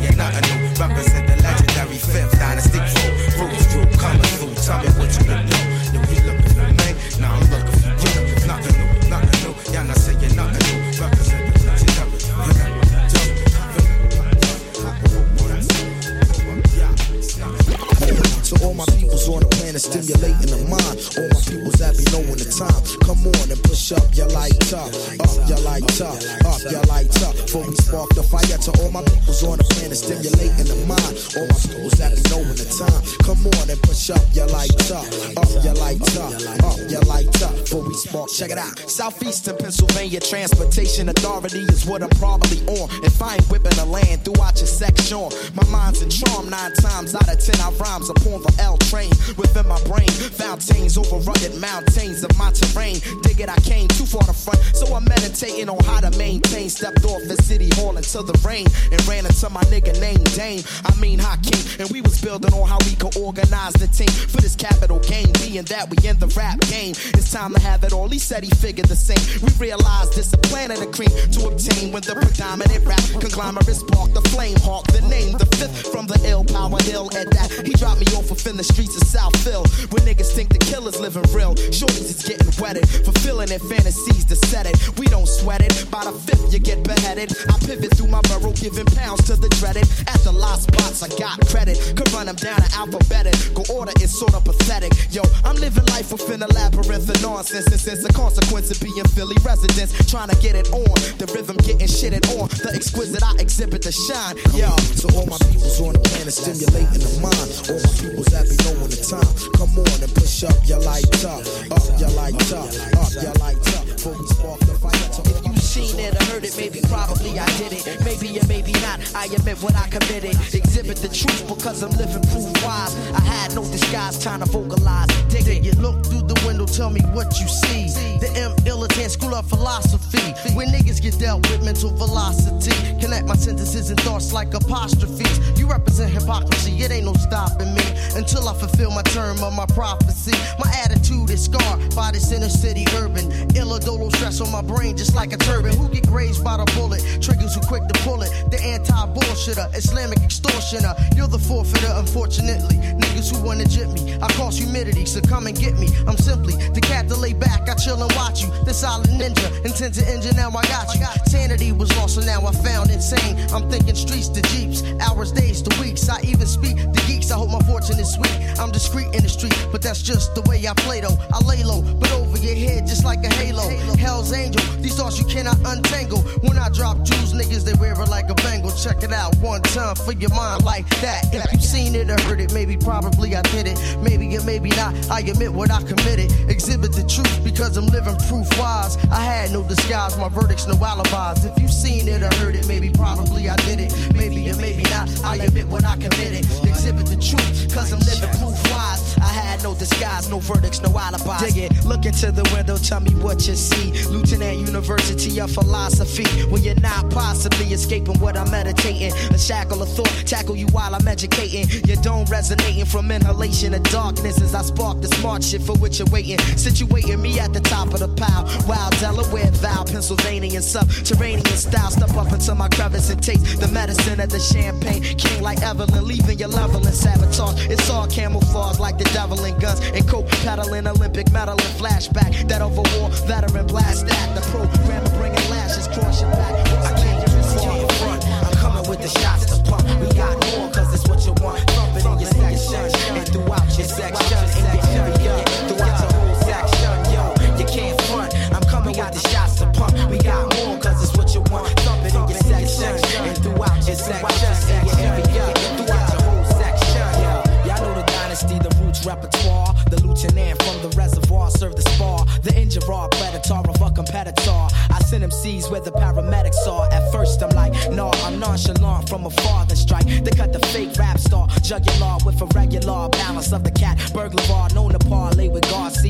on stimulating the mind. All my peoples be knowing the time. Come on and push up your light up, up your light up, up your light up. Before we spark the fire to all my peoples on the planet, stimulating the mind. All my peoples be knowing the time. Come on and push up your light up, up your light up, up your light up. Before we spark, Check it out. Southeastern Pennsylvania Transportation Authority is what I'm probably on. If I ain't whipping the land throughout your section, my mind's in charm nine times out of ten. I rhymes upon the L train within my brain. Fountains over rugged mountains of my terrain. Dig it, I came too far to front, so I'm meditating on how to maintain. Stepped off the city hall into the rain and ran into my nigga named Dame. I mean Hakeem, and we was building on how we could organize the team for this capital game. Being that we in the rap game, it's time to have it all. He said he figured the same. We realized this a plan of the cream to obtain when the predominant rap conglomerate sparked the flame hawk. The name, the fifth from the ill power hill. At that, he dropped me off within the streets of Southville, where niggas think the killer's living real. Shorties is getting wetted, fulfilling their fantasies to set it. We don't sweat it. By the fifth, you get beheaded. I pivot through my burrow, giving pounds to the dreaded. At the lost spots, I got credit. Could run them down in alphabetical order is sort of pathetic. Yo, I'm living life within a labyrinth of nonsense. And since the consequence of being Philly residents, trying to get it on. The rhythm getting shitted on. The exquisite I exhibit the shine. Yo, to all my peoples on the planet, stimulating the mind. All my peoples be knowing the time. Come on and push up your light up, up your light up, up your light up. Before we spark the fire it or heard it, maybe probably I did it. Maybe or maybe not, I admit what I committed. Exhibit the truth because I'm living proof wise. I had no disguise trying to vocalize. Dig it. You look through the window, tell me what you see. The M Illitan School of Philosophy. When niggas get dealt with mental velocity. Connect my sentences and thoughts like apostrophes. You represent hypocrisy, it ain't no stopping me. Until I fulfill my term of my prophecy. My attitude is scarred by this inner city urban. Illidolo stress on my brain just like a turban. Who get grazed by the bullet? Triggers who quick to pull it. The anti-bullshitter, Islamic extortioner. You're the forfeiter, unfortunately. Niggas who wanna jip me. I cause humidity, so come and get me. I'm simply the cat to lay back. I chill and watch you. The silent ninja, intent to injure. Now I got you. Sanity was lost, so now I found insane. I'm thinking streets to jeeps, hours, days to weeks. I even speak to geeks. I hope my fortune is sweet. I'm discreet in the street, but that's just the way I play though. I lay low, but over your head just like a halo. Hell's angel, these thoughts you cannot untangle. When I drop jewels, niggas they wear it like a bangle. Check it out one time for your mind like that. If you seen it or heard it, maybe probably I did it. Maybe or maybe not. I admit what I committed. Exhibit the truth because I'm living proof wise. I had no disguise, my verdicts no alibis. If you seen it or heard it, maybe probably I did it. Maybe or maybe not. I admit what I committed. Exhibit the truth, cause I'm living proof wise. I had no disguise, no verdicts, no alibis. Dig it, look into the window, tell me what you see. Lieutenant University of Philosophy. When you're not possibly escaping what I'm meditating. A shackle of thought, tackle you while I'm educating. You don't resonating from inhalation of darkness as I spark the smart shit for which you're waiting. Situating me at the top of the pile. Wild Delaware, Val, Pennsylvania, subterranean style. Step up into my crevice and taste the medicine of the champagne. King like Evelyn, leaving your level in sabotage. It's all camouflage like the devil in guns and coke pedaling Olympic medal and flashback. That over war veteran blast at The program bringing lashes cross your back. I came too far in front. I'm coming with the shots to pump. We got more cause it's what you want. Thump it in your section and throughout your section. In your area, throughout your whole section. Yo, you can't front. I'm coming with the shots to pump. We got more cause it's what you want. Thump it in your section and throughout your section. In your area, throughout your whole section. Yo, y'all know the dynasty, the roots repertoire. The lieutenant from the reservoir serve the spar. The injured predator of a competitor. Send him seas where the paramedics are. At first I'm like, nah, I'm nonchalant from afar. The strike, they cut the fake rap star. Jugular with a regular balance of the cat. Burglar known to parlay with Garcia,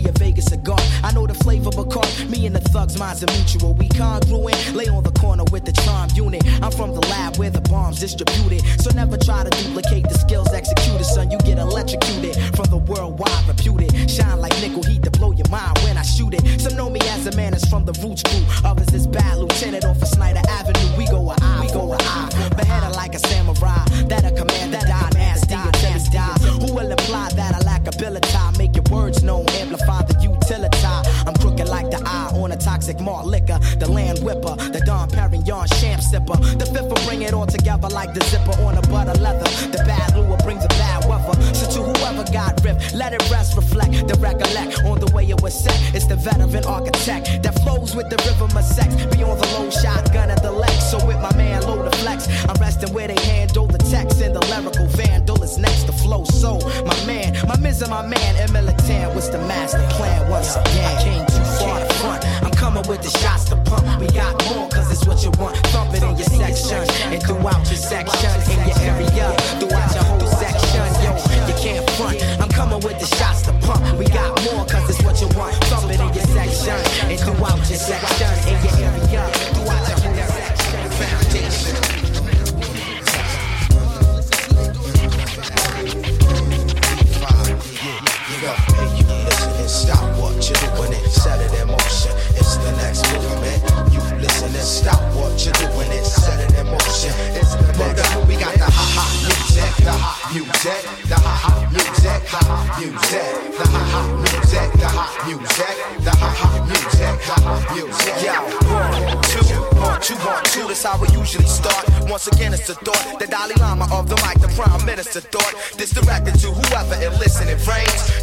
cigar. I know the flavor because me and the thugs, minds are mutual. We congruent, lay on the corner with the charm unit. I'm from the lab where the bombs distributed. So never try to duplicate the skills executed, son. You get electrocuted from the worldwide reputed. Shine like nickel heat to blow your mind when I shoot it. Some know me as a man that's from the roots crew. Others is bad lieutenant off of Snyder Avenue. We go a eye, we go a eye. Beheaded like a samurai. That a commander die nasty until he die. Who will imply that I lack ability? Make your words known, amplify toxic malt liquor. The land whipper, the Dom Perignon champ sipper. The fifth will bring it all together like the zipper on a butter leather. The bad lure brings a bad weather. So to whoever got ripped, let it rest, reflect, the recollect on the way it was set. It's the veteran architect that flows with the rhythm of sex. Beyond the low shotgun at the legs. So with my man load the flex, I'm resting where they handle the text and the lyrical vandal is next to flow. So my man, my miz and my man, and militant, what's the master plan once again? I came too far to front. I'm coming with the shots to pump. We got more cause it's what you want. Thump it in your section and throughout your section in your area, throughout your whole section. Yo, you can't front. I'm coming with the shots to pump. We got more cause it's what you want. Thump it in your section and throughout your section in your area, throughout your whole section. Foundation. Stop what you're doing it in stop what you're doing and set in motion. It's the next. We got the ha music, the ha ha music, ha music, the ha music, the ha music, the ha music, one, two, one, two, one, two. That's how we usually start. Once again, it's the thought, the Dalai Lama of the mic, the Prime Minister thought. This directed to whoever it listen.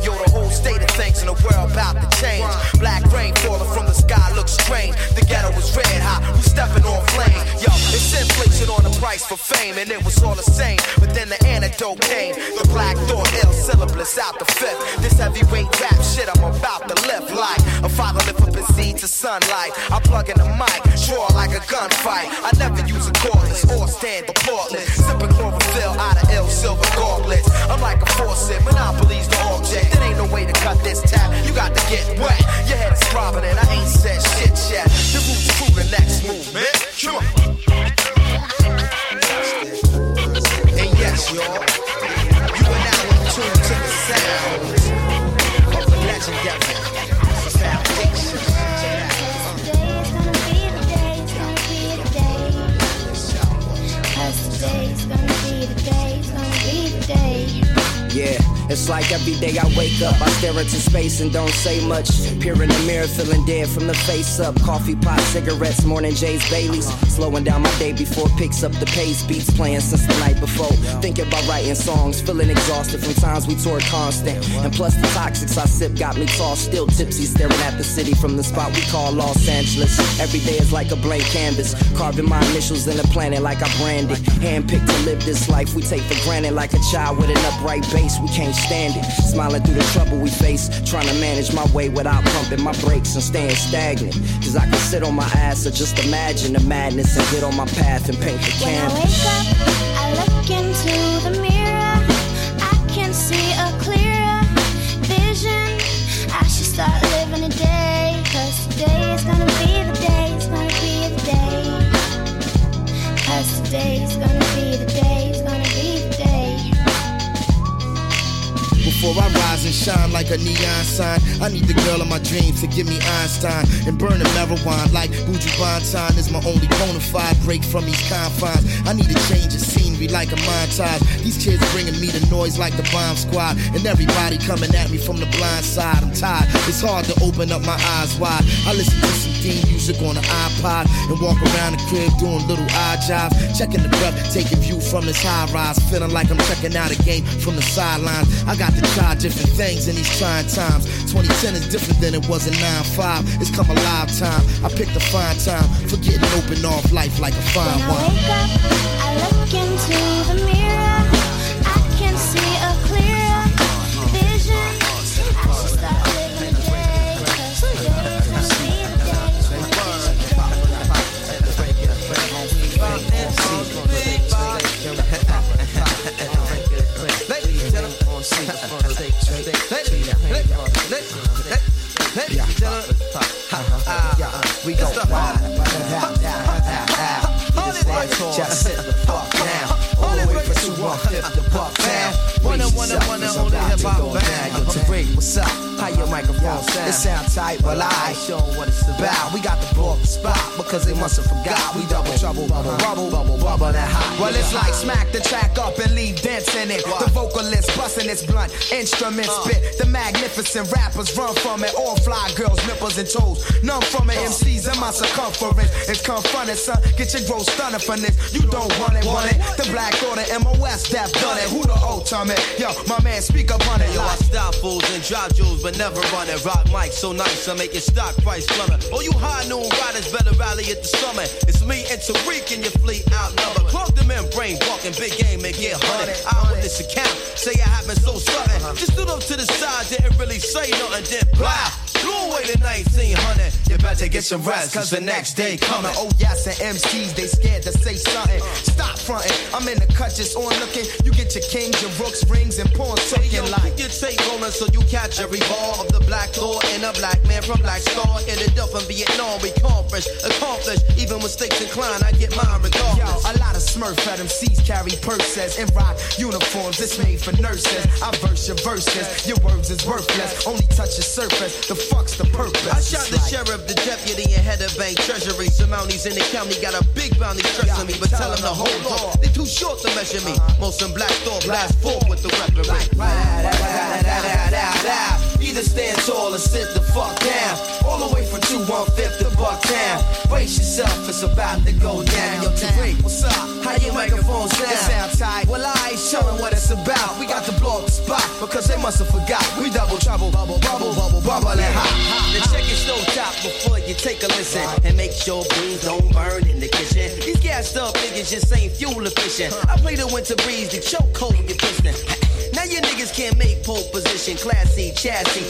Yo, the whole state of things in the world to change. Black rain falling from the sky looks strange. The ghetto was red hot, we stepping on flame. Yo, it's inflation on the price for fame, and it was all the same. But then the antidote came. The black thought, ill syllabus out the fifth. This heavyweight rap shit I'm about to lift like a father lift up his seed to sunlight. I plug in the mic, draw like a gunfight. I never use a cordless or stand reportless. Sipping chlorophyll out of ill silver gauntlets. I'm like a faucet, monopolies the object. There ain't no way to cut this tap. You got to get wet. Your head is throbbing and I ain't said shit yet. The roots crew the next movement. Come on. And yes, y'all, you are now in tune to the sound of the legendary foundation. Yeah, it's like every day I wake up, I stare into space and don't say much. Peer in the mirror, feeling dead from the face up. Coffee pot, cigarettes, morning J's, Baileys. Slowing down my day before picks up the pace. Beats playing since the night before. Thinking about writing songs, feeling exhausted from times we toured constant. And plus the toxics I sip got me tossed, still tipsy, staring at the city from the spot we call Los Angeles. Every day is like a blank canvas, carving my initials in the planet like I branded. Handpicked to live this life we take for granted like a child with an upright base. We can't stand it. Smiling through the trouble we face, trying to manage my way without pumping my brakes and staying stagnant. Cause I can sit on my ass or just imagine the madness and get on my path and paint the When I canvas. wake up, I look into the mirror. Before I rise and shine like a neon sign. I need the girl of my dreams to give me Einstein and burn the marijuana like Buju Banton is my only bona fide break from these confines. I need a change of scenery like a montage. These kids bringing me the noise like the bomb squad, and everybody coming at me from the blind side. I'm tired. It's hard to open up my eyes wide. I listen to some theme music on the iPod and walk around the crib doing little odd jobs, checking the breath, taking view from this high rise, feeling like I'm checking out a game from the sidelines. I got to try different things in these trying times. 2010 is different than it was in 9-5. It's come a lifetime. I picked a fine time for getting open off life like a fine When I wine. wake up, I look into the mirror. Uh-huh. Uh, we go wild. Just sit the fuck down. All the way for two one fifth the buck down. Wanna, wanna, wanna hold the hip hop band. Tariq, what's up? How your microphone sound? It sound tight, but I showing what it's about. We got to blow up the spot because they must have forgot. We double trouble, bubble, bubble, bubble, bubble, that hot. Well, it's like smack the track up and leave dents in it. The vocalist busting its blunt, instrument uh. spit. The magnificent rappers run from it. All fly girls, nipples and toes. None from it. Uh. MCs in my circumference. It's confronted, son. Get your growth stunning from this. You don't want it, want it. The black order, MOS, that done it. Who the old it? Yo, my man, speak up on it. Yo, I stop fools and drop jewels, but never run it. Rock mic so nice, I make your stock price plummet. Oh, you high noon riders better rally at the summit. It's me and Tariq and your fleet outnumbered. Clog them in, brain walking, big game and get hunted. This account, say I happen so sudden. Uh-huh. Just stood up to the side, didn't really say nothing, then blah. Blew away the 1900. You better get some rest, cause the next day coming. Oh yes, and MCs they scared to say something. Stop fronting. I'm in the cut just on looking. You get your kings, your rooks, rings, and pawns Hey, yo, looking like. keep your tape rolling so you catch every ball of the black door and a black man from Black Star. Ended up in Vietnam, we accomplished, accomplished. Even mistakes inclined, I get mine Yo, regardless. a lot of smurf at MCs carry purses and rock uniforms. It's made for nurses. I verse your verses. Your words is worthless. Only touch the surface. The fuck's the purpose? I shot the like- sheriff, the deputy, and head of bank treasury. Some mounties in the county got a big bounty stressing me, but tell them to hold on. They too short to measure me. Most in Black Thought blast forth with the weaponry. Either stand tall or sit the fuck down. All the way from 215 to Bucktown. Brace yourself, it's about to go down. Yo, Tariq, what's up? How your microphone sound? It sound tight. Well, I ain't showing what it's about. We got to blow up the spot because they must have forgot. We double trouble, bubble, bubble, bubble, bubble, and hot. Then check your stove top before you take a listen and make sure beans don't burn in the kitchen. These gassed up niggas just ain't fuel efficient. I play the winter breeze, the choke hold your piston. Now your niggas can't make pole position, class C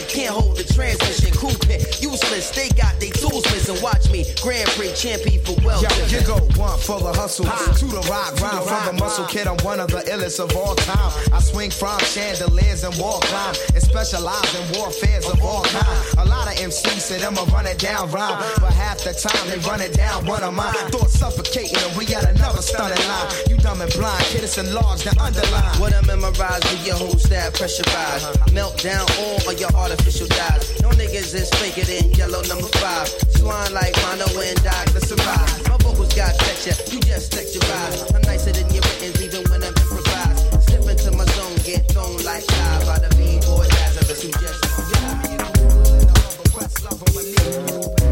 can't hold the transmission, coupe it, useless. They got they tools missing. Watch me, Grand Prix champion for well. Yo, you go one for the hustle, to the rock, rhyme from the muscle kid. I'm one of the illest of all time. I swing from chandeliers and wall climb, and specialize in warfares of all kind. A lot of MCs say them a run it down rhyme, but half the time they run it down one of mine. Thoughts suffocating, and we got another stunning line. You dumb and blind, kid, it's enlarged and underlined. What I memorize with your whole staff pressurized. Melt down all of your artificial dyes. No niggas is faker than yellow number five. Swine like mono and survive. My vocals got texture, you just texturize. I'm nicer than your writtens even when I'm improvised. Step into my zone, get thrown like live by the B-boy Lazarus who just Listen, on my your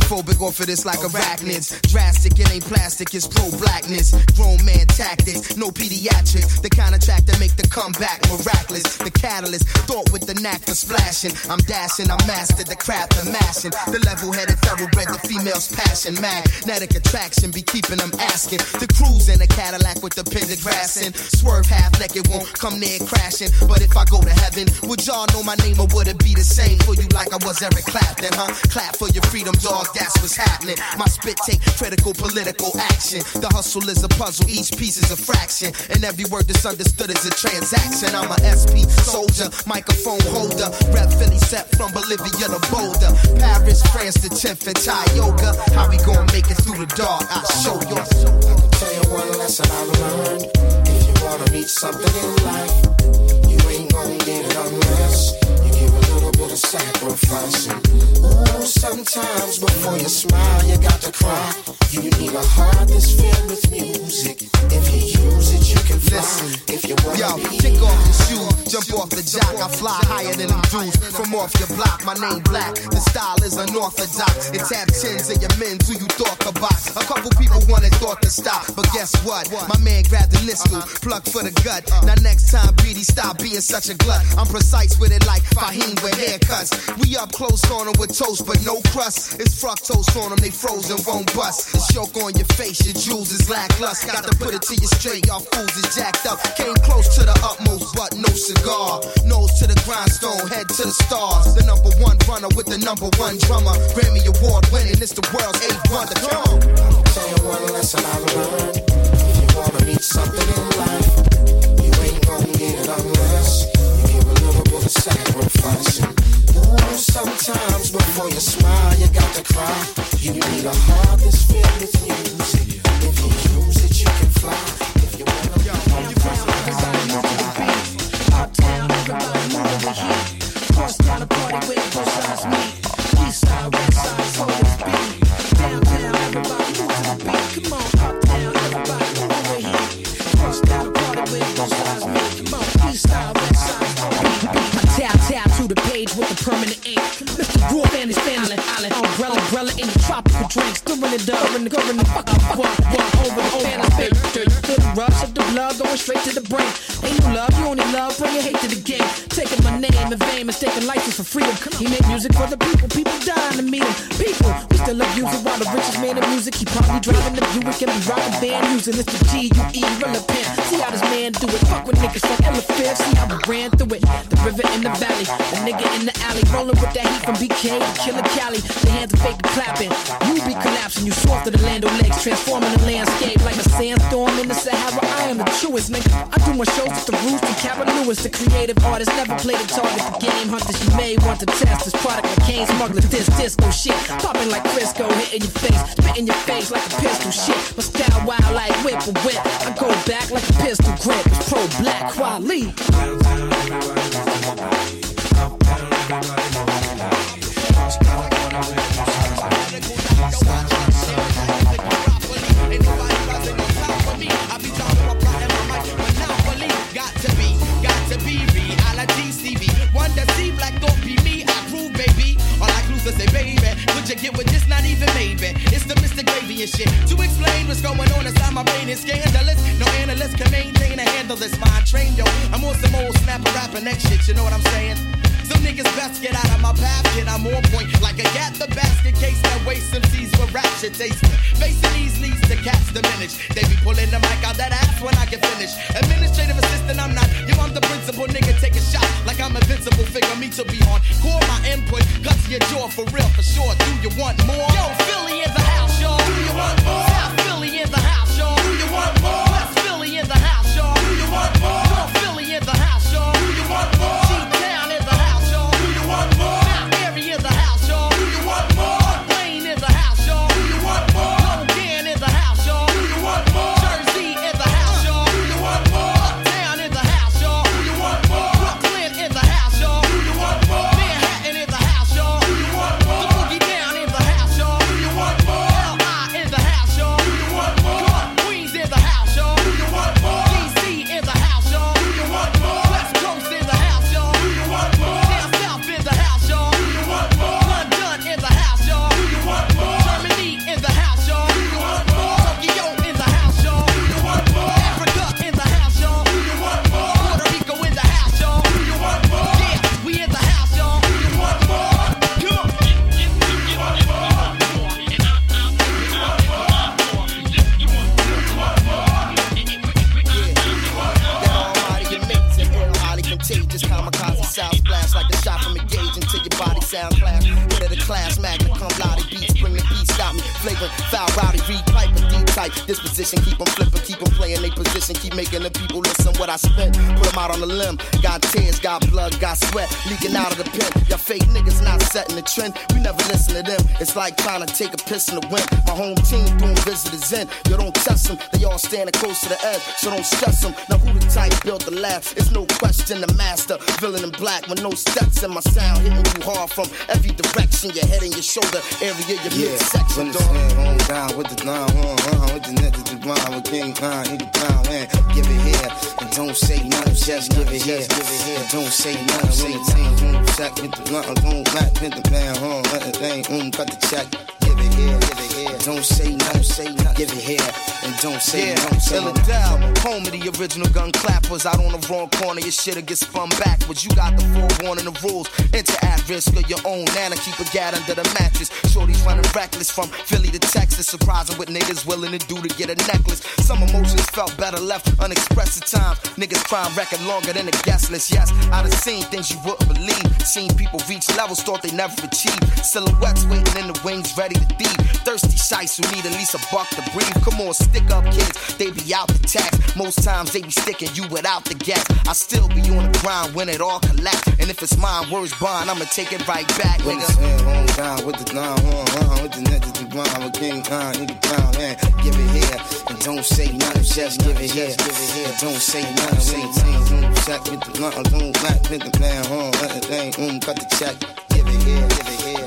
phobic off of this like arachnids. Drastic, it ain't plastic, it's pro blackness. Grown man tactics, no pediatrics. The kind of track that make the comeback miraculous. The catalyst, thought with the knack for splashing. I'm dashing, I mastered the craft of mashing. The level headed thoroughbred, the female's passion. Magnetic attraction be keeping them asking. The cruise in a Cadillac with the pendant grassing. Swerve half naked, won't come near crashing. But if I go to heaven, would y'all know my name or would it be the same for you like I was Eric Clapton, huh? Clap for your freedom, dog, that's what's happening. My spit take critical political action. The hustle is a puzzle, each piece is a fraction. And every word that's understood is a transaction. I'm a SP soldier, microphone holder. Rep Philly set from Bolivia to Boulder. Paris, France to 10th and Thai yoga. How we gonna make it through the dark? I'll show you. I can tell you one lesson I learned. If you wanna reach something in life, you ain't gonna get it unless you give a little bit of sacrifice. And, ooh, sometimes before you smile, you got to cry. You need a heart that's filled with music. If you use it, you can fly. If you wanna Yo, be kick off the shoe, jump off the jack. I fly higher than them dudes from off your block. My name black, the style is unorthodox. It tap chins in your men who you talk box. A couple people wanted thought to stop, but guess what? My man grabbed the niskel, uh-huh. plug for the gut. Now next time, BD, stop being such a glut. I'm precise with it like Fahim with haircuts. We up close on them with toast, but no crust. It's fructose on them, they frozen, won't bust. It's choke on your face, your jewels is lackluster. Got to put it to you straight, y'all fools is jacked up. Came close to the utmost, but no cigar. Nose to the grindstone, head to the stars. The number one runner with the number one drummer. Grammy Award winning, it's the world's eighth wonder. Come on. Tell you one lesson I learned. If you wanna reach something in life, And, ooh, sometimes before you smile, you got to cry. You need a heart that's filled with music. If you use it, you can fly. If you wanna heat. Cross down the party where both sides meet. East side, west side, so it's beat. Downtown, everybody move to the beat. Come on, uptown, everybody move the heat. Down the party where both sides meet. Come east side, west permanent ink. Raw his family island. Umbrella, umbrella in the tropical drinks. Stirring it up, stirring the, stirring the fuck up, fuck, fuck, over the over the face. Feel the rush of the blood going straight to the brain. Ain't no love, you only love, bring your hate to the game. Taking my name in vain, mistaking license for freedom. He made music for the people, people dying to meet him. People, still abuse it while the richest man in music. He probably driving the Buick and be rocking van using this the G U E relevant. See how this man do it. Fuck with niggas from Elephant. See how we ran through it. The river in the valley, the nigga in the alley, rolling with that heat from BK to Killer Cali. The hands are fake clapping. You be collapsing, you soft to the land of legs, transforming the landscape like a sandstorm in the Sahara. I am the truest nigga. I do my shows with the roots and Cara Lewis, the creative artist, never played a target. The game hunters, you may want to test this product like Kane smuggler. This disco shit, popping like Crisco, hitting your face, spitting your face like a pistol shit. My style wild like whip or whip. I go back like a pistol grip. It's pro black quality. Got don't be say, baby, could you get with this? Not even maybe. It's the Mr. Gravy and shit. To explain what's going on inside my brain is scandalous. No analyst can maintain a handle this mind train, yo. I'm on some old snapper rapping next shit, you know what I'm saying? Some niggas best get out of my path, kid. I'm on point like a gat the basket case that waste some seeds for rap shit tasting. Facing these leads to cats diminish. They be pulling the mic out that ass when I get finished. Administrative assistant, I'm not. Yo, I'm the principal nigga. Take a shot like I'm invincible. Figure me to be on. Core my input, guts your jaw for real, for sure. Do you want more? Yo, Philly in the house, y'all. Do you want more? Right disposition. Keep them flipping, keep them playing they position. Keep making the people listen what I spent. Put them out on the limb. Got tears, got blood, got sweat leaking out of the pen. Y'all fake niggas not setting the trend. We never listen to them. It's like trying to take a piss in the wind. My home team doing visitors in. You don't test them. They all standing close to the edge. So don't stress them. Now who the type built the lab? It's no question the master. Villain in black with no steps in my sound. Hitting you hard from every direction. Your head and your shoulder area, your Yeah, midsection. when it's uh, dog. hand home down with the nine with the niggas the grind with King he the crown man. Give it here and don't say nothing, just give it here. And don't say nothing. The team boom check with the blunt, boom black pin the man home, let the thing boom cut the check. Give it here, give it here. Don't say. Give it here and don't say Yeah, nothing, say. Philadelphia, home of the original gun clappers. Out on the wrong corner, your shit'll get spun backwards. You got the forewarning, the rules. Enter at risk of your own nana. Keep a gat under the mattress. Shorty's running reckless from Philly to Texas. Surprising what niggas willing to do to get a necklace. Some emotions felt better left unexpressed at times. Niggas crime record longer than a guest list. Yes, I done seen things you wouldn't believe. Seen people reach levels thought they never achieved. Silhouettes waiting in the wings, ready to thieve. Thirsty shites who need at least a buck to breathe. Come on, stick up kids, they be out the tax. Most times they be sticking you without the gas. I still be on the grind when it all collapse. And if it's mine, words bond, I'ma take it right back, nigga. home down with the nine one with the niggas the grind with King Khan, he the crown man. Give it here and don't say nothing, just give it here. And don't say nothing. The team boom check with the blunt, boom black pin the man home, let the thing boom cut the check. Give it here, give it here.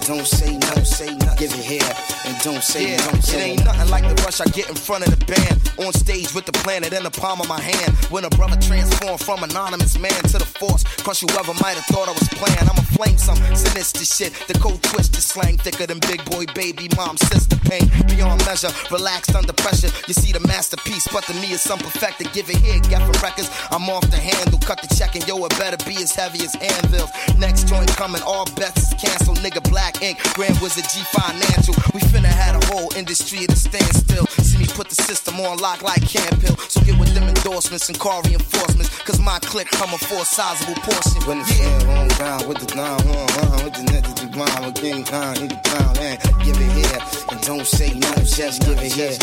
Don't say nothing, say nothing. Give it here and don't say Yeah, it say ain't nothing like the rush I get in front of the band. On stage with the planet in the palm of my hand. When a brother transformed from anonymous man to the force. Crush whoever might have thought I was playing. I'ma flame some sinister shit. The code twisted slang thicker than big boy baby mom sister pain. Beyond measure, relaxed under pressure. You see the masterpiece, but to me it's some perfected. Give it here, get for records. I'm off the handle, cut the check and yo, it better be as heavy as anvils. Next joint coming, all bets is canceled. Nigga, black ink, Grand Wizard G Financial. We finna had a whole industry at a standstill. See me put the system on lock like Camp Hill. So get with them endorsements and call reinforcements. Cause my clique come for a sizable portion. When it's hand home down with the nine one one with the net niggas the grind with King Khan, he the crown man. Give it here and don't say no, just give it here.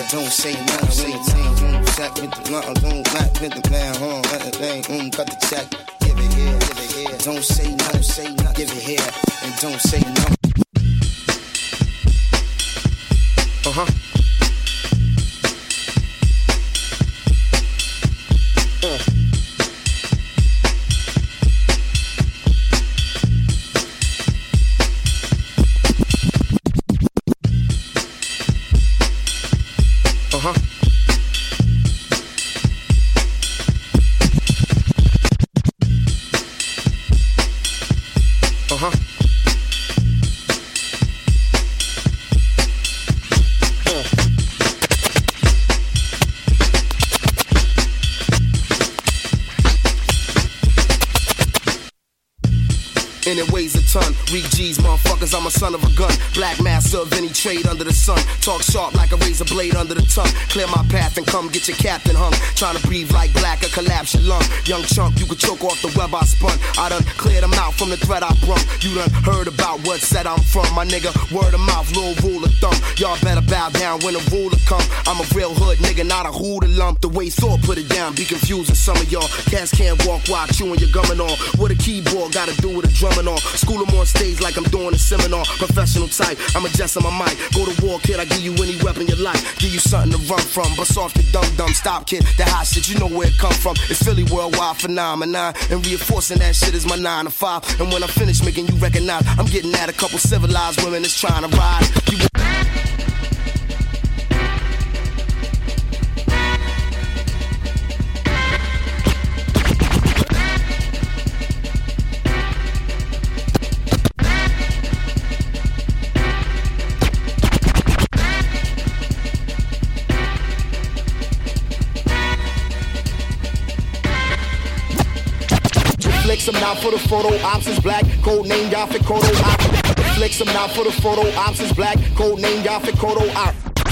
And don't say. When the team boom mm, check with the blunt, boom black with the man home, let the thing boom cut the check. Give here, give it here. Don't say no, say no, Give it here and don't say no. Uh huh. Uh. Uh Black master of any trade under the sun. Talk sharp like a razor blade under the tongue. Clear my path and come get your captain hung. Trying to breathe like black or collapse your lung. Young chunk, you could choke off the web I spun. I done cleared them out from the threat I brung. You done heard about what said I'm from. My nigga, word of mouth, little rule of thumb. Y'all better bow down when the ruler come. I'm a real hood nigga, not a hooter lump. The way Thor put it down, be confusing some of y'all. Cats can't walk while chewing your gumming on. What a keyboard gotta do with a drumming on. School 'em on stage like I'm doing a seminar. Professional type, I'm a adjusting my mic. Go to war, kid, I give you any weapon you like. Give you something to run from. But soft the dumb dumb. Stop, kid. That hot shit, you know where it come from. It's Philly worldwide phenomenon. And reinforcing that shit is my nine to five. And when I finish making you recognize, I'm getting at a couple civilized women that's trying to ride. You Now for the photo, ops is black. Code name op. Flex them now for the photo, ops is black. Code name y'all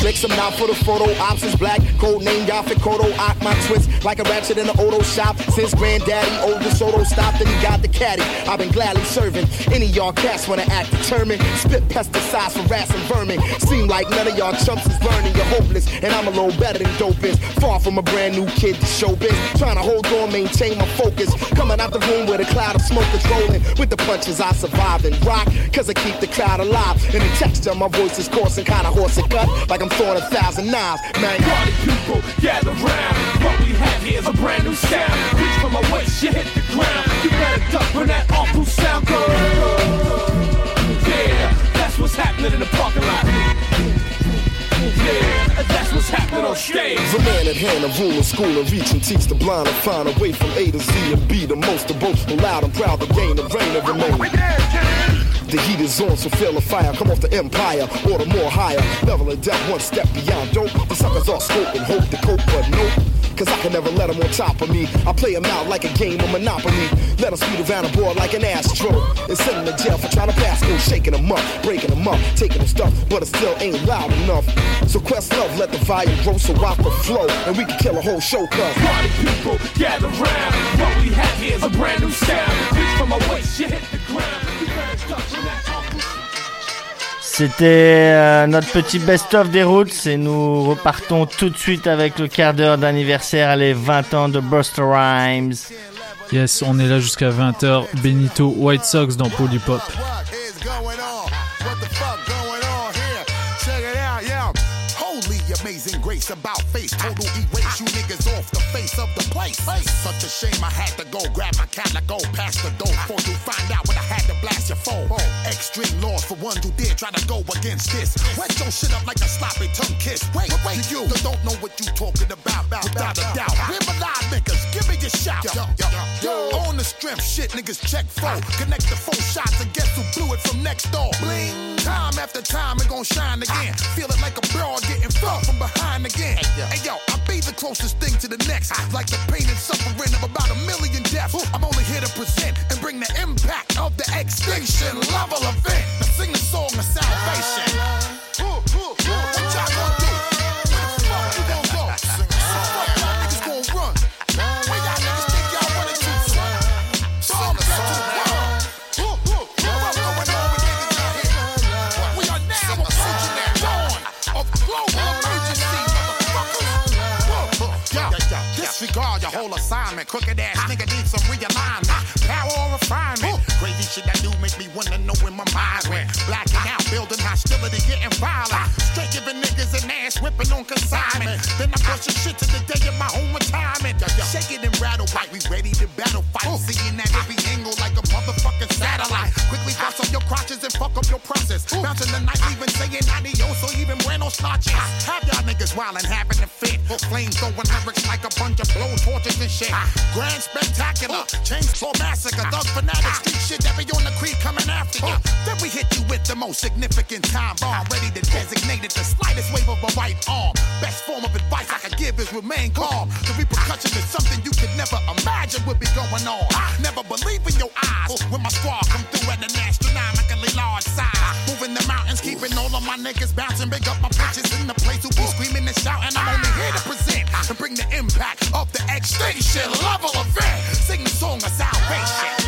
tricks. I'm out for the photo ops. Is black code name for Kodo. Ock my twist like a ratchet in the auto shop. Since granddaddy old Soto stopped and he got the caddy. I've been gladly serving any y'all cats wanna act determined. Spit pesticides for rats and vermin. Seem like none of y'all chumps is learning. You're hopeless, and I'm a little better than dope. Far from a brand new kid to showbiz. Trying to hold on, maintain my focus. Coming out the room with a cloud of smoke that's rolling. With the punches I survive and rock, cause I keep the crowd alive. And the texture, my voice is coarse and kinda hoarse and cut. Like I'm throwing a thousand knives. Man, Party people, gather round. What we have here is a brand new sound. Reach for my waist, you hit the ground. You better duck when that awful sound goes. Yeah, that's what's happening in the parking lot. Yeah, that's what's happening on stage. The man at hand, a rule of school and reach and teach the blind and find a way from A to Z and be the most of both. Loud and proud to gain the reign and remain. The heat is on, so feel the fire. Come off the empire, order more higher. Level of death, one step beyond dope. The suckers all scope and hope to cope, but nope. Cause I can never let them on top of me. I play them out like a game of Monopoly. Let them speed around the board like an astro. And send them to jail for trying to pass go, shaking them up, breaking them up, taking them stuff, but it still ain't loud enough. So Questlove, let the volume grow so I can flow. And we can kill a whole show, cuz. Party people, gather round. What we have here is a brand new sound. Reach for my waist, you hit the ground. C'était euh, notre petit best-of des routes et nous repartons tout de suite avec le quart d'heure d'anniversaire, les 20 ans de Buster Rhymes. Yes, on est là jusqu'à 20h. Benito White Sox dans Polypop. Check it out, yeah. Holy amazing grace about face. Total erase you place. Such a shame I had to go grab my cat and go past the door before you find out when I had to blast your phone. Extreme laws for one who dare try to go against this. Wet your shit up like a sloppy tongue kiss. Wait, wait, you don't know what you talking about, about without a doubt. Where my live niggas? Give me your shout. Yo, yo, yo. On the strength, shit, niggas check phone. Connect the phone shots and guess who blew it from next door. Bling. Time after time, it gon' shine again. Feel it like a broad getting fucked from behind again. Hey yo, I be the closest thing to the next. Like the pain and suffering of about a million deaths. I'm only here to present and bring the impact of the extinction level event. Now sing the song of salvation. Disregard your whole assignment. Crooked ass nigga needs some realignment. Power or refinement. Crazy shit that do make me wanna know where my mind went. Blacking out, building hostility, getting violent. Straight giving niggas an ass whipping on consignment. Then I push your shit to the day of my own retirement. Shake it and rattle right, we ready to battle fight. Seeing that every bust up your crotches and fuck up your process. Bouncing the night, even saying adios or even buenos noches. Have y'all niggas wildin' having a fit. Flames throwing lyrics like a bunch of blow torches and shit. Grand spectacular, chainsaw massacre, thug fanatics, street shit that be on the creek coming after you. Then we hit you with the most significant time bomb, ready to designate it the slightest wave of a right arm. Best form of advice I could give is remain calm. The repercussion is something you could never imagine would be going on. Never believe in your eyes when my squad come through at an astronomically large size. Moving the mountains, keeping all of my niggas bouncing. Big up my bitches in the place who be screaming and shouting. I'm only here to present and bring the impact of the extinction level event. Sing the song of salvation.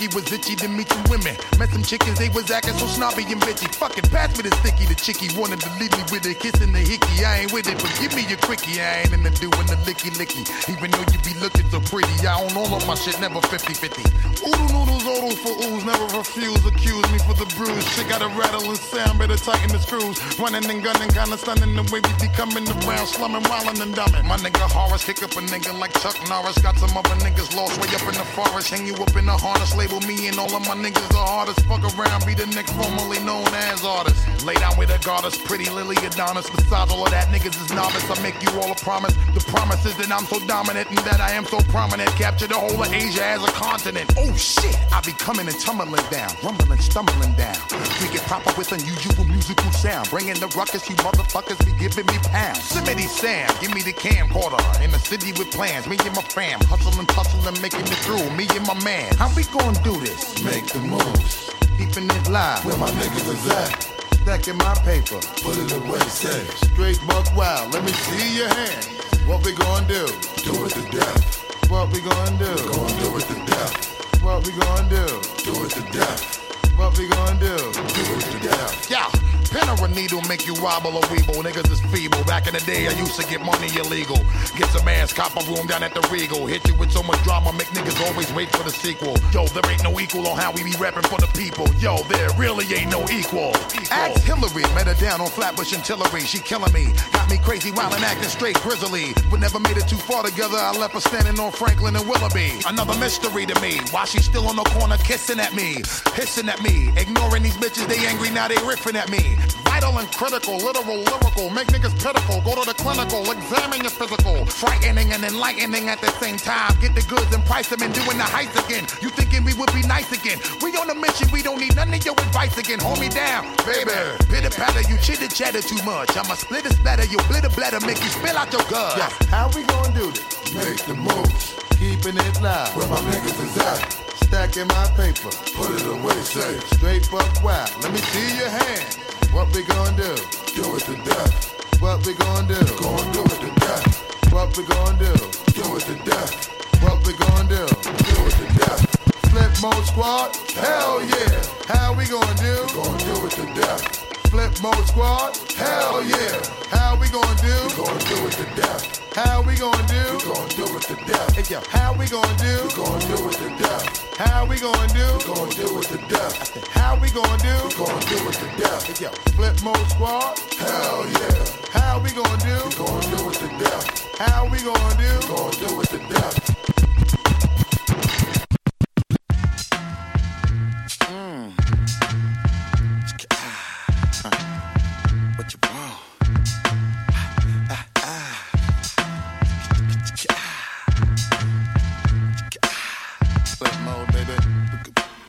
My was itchy to meet some women. Met some chickens, they was acting so snobby and the. The chickie wanted to leave me with a kiss and the hickey. I ain't with it, but give me your quickie. I ain't into doing the licky licky. Even though you be looking so pretty, I own all of my shit, never 50 50. Oodle noodles, oodles for ooze, never refuse. Accuse me for the bruise. Shit got a rattling sound, better tighten the screws. Running and gunning, kinda stunning the way we be coming around, slumming, wildin' and dumbing. My nigga Horace kick up a nigga like Chuck Norris. Got some other niggas lost way up in the forest. Hang you up in the harness, label me and all of my niggas the hardest. Fuck around, be the next formerly known as artist. Lay down with a goddess, pretty Lily Adonis. Besides all of that, niggas is novice. I make you all a promise. The promise is that I'm so dominant and that I am so prominent. Capture the whole of Asia as a continent. Oh shit, I be coming and tumbling down, rumbling, stumbling down. We get proper with unusual musical sound. Bringing the ruckus, you motherfuckers be giving me pounds. Simity Sam, give me the camcorder. In the city with plans, me and my fam. Hustling, tussling, making it through. Me and my man. How we gonna do this? Make the moves. Keeping it live. Where my niggas is at? Stacking my paper. Put it away safe. Straight buck wild. Let me see your hand. What we gonna do? Do it to death. What we gonna do? Gonna do it to death. What we gonna do? Do it to death. What we gonna do? Do it to death. Yeah. Pin or a needle make you wobble or weeble. Niggas is feeble. Back in the day, I used to get money illegal. Get some ass, cop a room down at the Regal. Hit you with so much drama, make niggas always wait for the sequel. Yo, there ain't no equal on how we be rapping for the people. Yo, there really ain't no equal. Ask Hillary, met her down on Flatbush and Tillery. She killing me. Got me crazy while and acting straight grizzly. But never made it too far together. I left her standing on Franklin and Willoughby. Another mystery to me. Why she still on the corner kissing at me, hissing at me, ignoring these bitches. They angry now. They riffing at me. Vital and critical, literal, lyrical. Make niggas pitiful. Go to the clinical. Examine your physical. Frightening and enlightening at the same time. Get the goods and price them and doing the heights again. You thinking we would be nice again? We on a mission. We don't need none of your advice again. Hold me down, baby. Pitter patter, you chitter chatter too much. I'ma split a splatter. You blitter bladder, make you spill out your guts. Yeah. How we gonna do this? Make the moves. Keeping it live. Where my niggas is at. Stacking my paper. Put it away safe. Straight buck wild. Let me see your hand. What we gonna do? Do it to death. What we gonna do? Gonna do it to death. What we gonna do? Do it to death. What we gonna do? Do it to death. Flip mode squad? Hell yeah. How we gonna do? Gonna do it to death. Flipmode Squad? Hell yeah. How we gonna do? We gonna do it to death. How we gonna do? We gonna do it to death. Hey, yo, how we gonna do? We gonna do it to death. How we gonna do? We gonna do it to death. How we gonna do? We gonna do it to death. Hey, yo, flipmode squad? Hell yeah. How we gonna do? We gonna do it to death. How we gonna do? We gonna do it to death.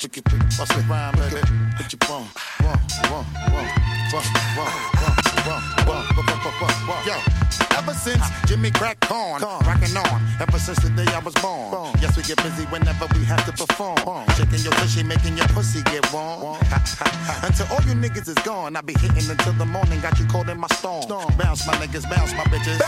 Look it the, I rhyme, baby. Hit your bum, bum, bum, bum, bum, bum, bum. Yo, ever since Jimmy cracked corn, rocking on. Ever since the day I was born. Yes, we get busy whenever we have to perform. Shaking your tushy, making your pussy get warm. *laughs* Until all you niggas is gone, I be hitting until the morning. Got you caught in my storm. Bounce, my niggas, bounce, my bitches.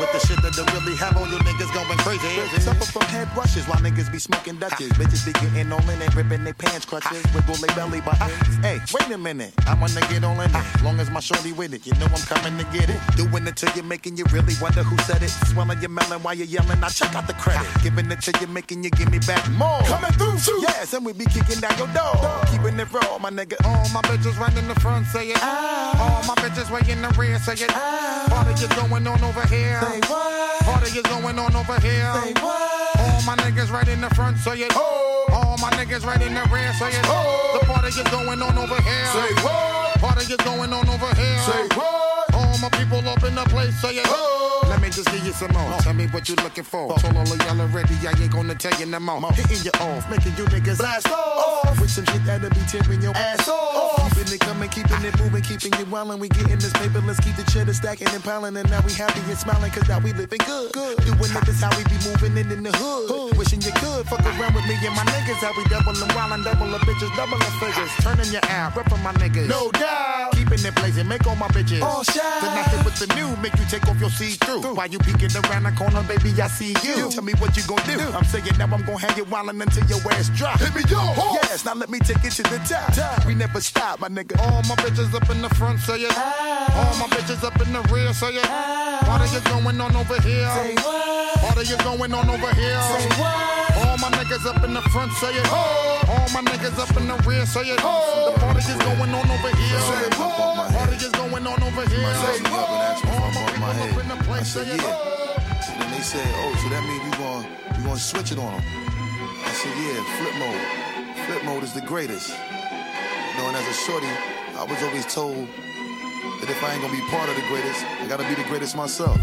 With the shit that they really have all you niggas going crazy. Suffer from head rushes while niggas be smoking Dutches. Bitches be getting all in it, ripping their pants crutches. Wiggle their belly buttons. Hey, wait a minute. I wanna get all in it. Long as my shorty with it, you know I'm coming to get it. Doing it till you're making you really wonder who said it. Swelling your melon while you're yelling. I check out the credit. Giving it to you, making you give me back more. Coming through, too. Yes, and we be kicking down your door. Keeping it raw, my nigga. All my bitches right in the front, say it. Ah. All my bitches way in the rear, say it. Ah. Party is going on over here. Say what? Party is going on over here. Say what? All my niggas right in the front, say it. Oh. All my niggas right in the rear, say it. Oh. The party is going on over here. Say what? Party is going on over here. Say what? My people up in the place, say it. Oh. Let me just give you some more. Tell me what you looking for. Told all of y'all already, I ain't gonna tell you no more. Hitting you off, making you niggas blast off. With some shit that'll be tearing your ass off. Keeping it coming, keeping it moving, keeping you wildin'. We getting this paper, let's keep the cheddar stacking and piling. And now we happy and smiling, cause now we living good. good. Doing it, this how we be moving it in the hood. Wishing you could fuck around with me and my niggas. How we double and wildin', double the bitches, double the figures. Turning your out, reppin' my niggas. No doubt. Keeping it blazing, make all my bitches. All shine. Hit with the new, make you take off your see through. While you peeking around the corner, baby, I see you. Tell me what you gon' do. I'm saying now I'm gon' have you wildin' until your ass drop. Hit me, yo, ho. Yes, now let me take it to the top. top. We never stop, my nigga. All my bitches up in the front, say it. All my bitches up in the rear, say it. Party is going on over here. Say what? Party is going on over here. Say what? All my niggas up in the front, say it. All my niggas up in the rear, say it. The party is going on over here. Say what? Going on over here. Say Say what? what? My up the I said, yeah. So then they said, oh, so that means you going you gonna switch it on them. I said, yeah, flipmode. Flip mode is the greatest. You know, and as a shorty, I was always told that if I ain't gonna be part of the greatest, I gotta be the greatest myself.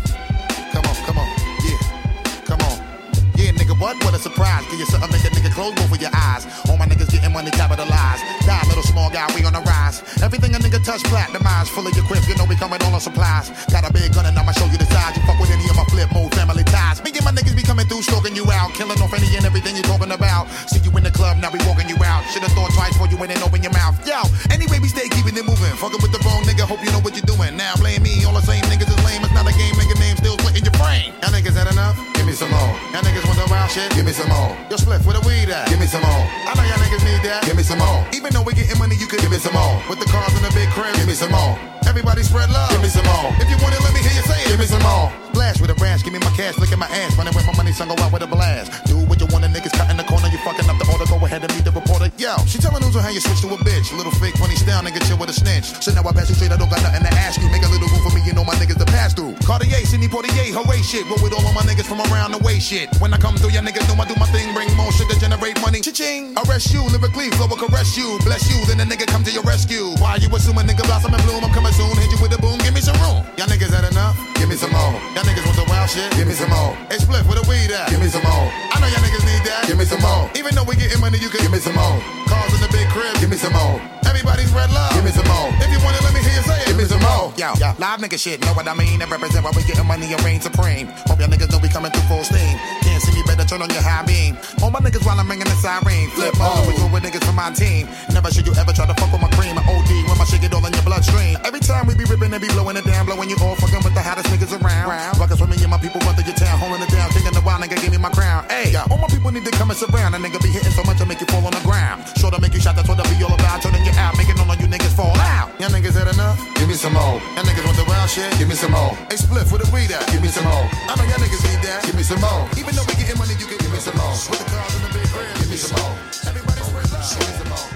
Nigga, what? What a surprise. Give you something, make a nigga close both of your eyes. All my niggas getting money capitalized. Die, little small guy, we on the rise. Everything a nigga touch, platinumized. Full of your quips, you know we coming all on supplies. Got a big gun and I'ma show you the size. You fuck with any of my flipmode family ties. And niggas be coming through, stalking you out. Killing off any and everything you're talking about. See you in the club, now we walking you out. Should've thought twice before you went and open your mouth. Yo, anyway, we stay keeping it moving. Fucking with the wrong nigga, hope you know what you're doing. Now blame me, all the same niggas is lame. It's not a game, nigga name still splitting your brain. Y'all niggas had enough? Give me some more. Y'all niggas want the wild shit? Give me some more. Yo, split where the weed at? Give me some more. I know y'all niggas need that. Give me some more. Even though we getting money, you could give me some more. With the cars in the big crib, give me some more. Everybody spread love. Give me some more. If you want it, let me hear you say it. Give me some more. Splash with a rash, give me my cash, look at my ass. Running with my money, son, go out with a blast. Do what you want, the niggas cut in the corner, you fucking up the order. Go ahead and meet the reporter. Yo, she telling news on how you switch to a bitch. Little fake funny style, nigga, chill with a snitch. So now I pass you straight, I don't got nothing to ask you. Make a little room for me, you know my niggas to pass through. Cartier, Sidney Poitier, hooray shit. Roll with all of my niggas from around the way shit. When I come through, your niggas know I do my thing, bring more shit to generate money. Cha-ching. Arrest you, lyrically, flow will caress you. Bless you, then the nigga come to your rescue. Why you assuming nigga blossom and bloom? I'm coming soon, hit you with a boom, give me some room. Y'all niggas had enough? Give me some more. Y'all niggas want the wild shit? Give me some more. It's split, with the weed at? Give me some more. I know y'all niggas need that. Give me some more. Even though we getting money, you can give me some more. Cars in the big crib, give me some more. Everybody's red love. Give me some more. If you want it, let me hear you say it. Give me some more. Yo, yo, live nigga shit, know what I mean? That represent why we getting money and reign supreme. Hope y'all niggas don't be coming through full steam. Can't see me better, turn on your high beam. All my niggas while I'm ringing the siren. Flip we go with niggas from my team. Never should you ever try to fuck with my cream. I OD when my shit get all in your bloodstream. Every time we be ripping and be blowing it down, blowing you all fucking with the hottest niggas around. Rockets with me and my people run through your town, holding it down, kicking the wild nigga, give me my crown. Hey, all my people need to come and surround. A nigga be hitting so much I make you fall on the ground. Sure to make you shot, that's what I be all about. Turning you out, making all of you niggas fall out. Y'all niggas had enough? Give me some more. Y'all niggas want the wild shit? Give me some more. Hey, split for the weed at? Give me some more. I know y'all niggas need that. Give me some more. Even though we getting money, you can give me some more. With the cars in the big crib, give me some more. Everybody spread love.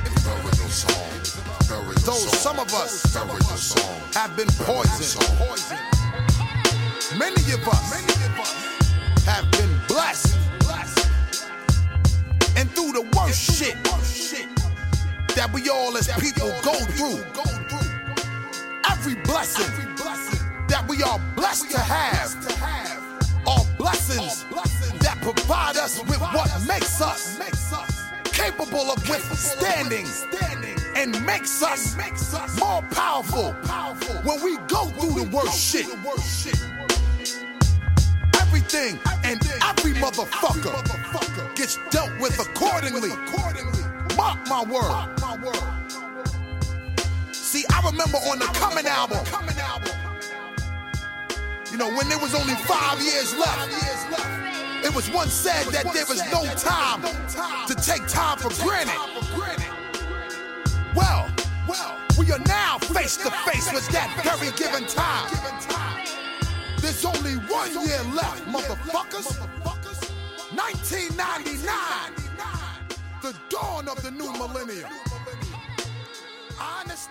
Give me some more. Though some of us have been poisoned, many of us have been blessed, and through the worst shit that we all as people go through, every blessing that we are blessed to have are blessings that provide us with what makes us capable of withstanding and makes us more powerful when we go through the worst shit. Everything and every motherfucker gets dealt with accordingly. Mark my word. See, I remember on the Coming album, you know, when there was only five years left, it was once said that there was no time to take time for granted. Well, well, we are now face to face with that very given time. There's only one year left, motherfuckers. 1999, the dawn of the new millennium. I understand.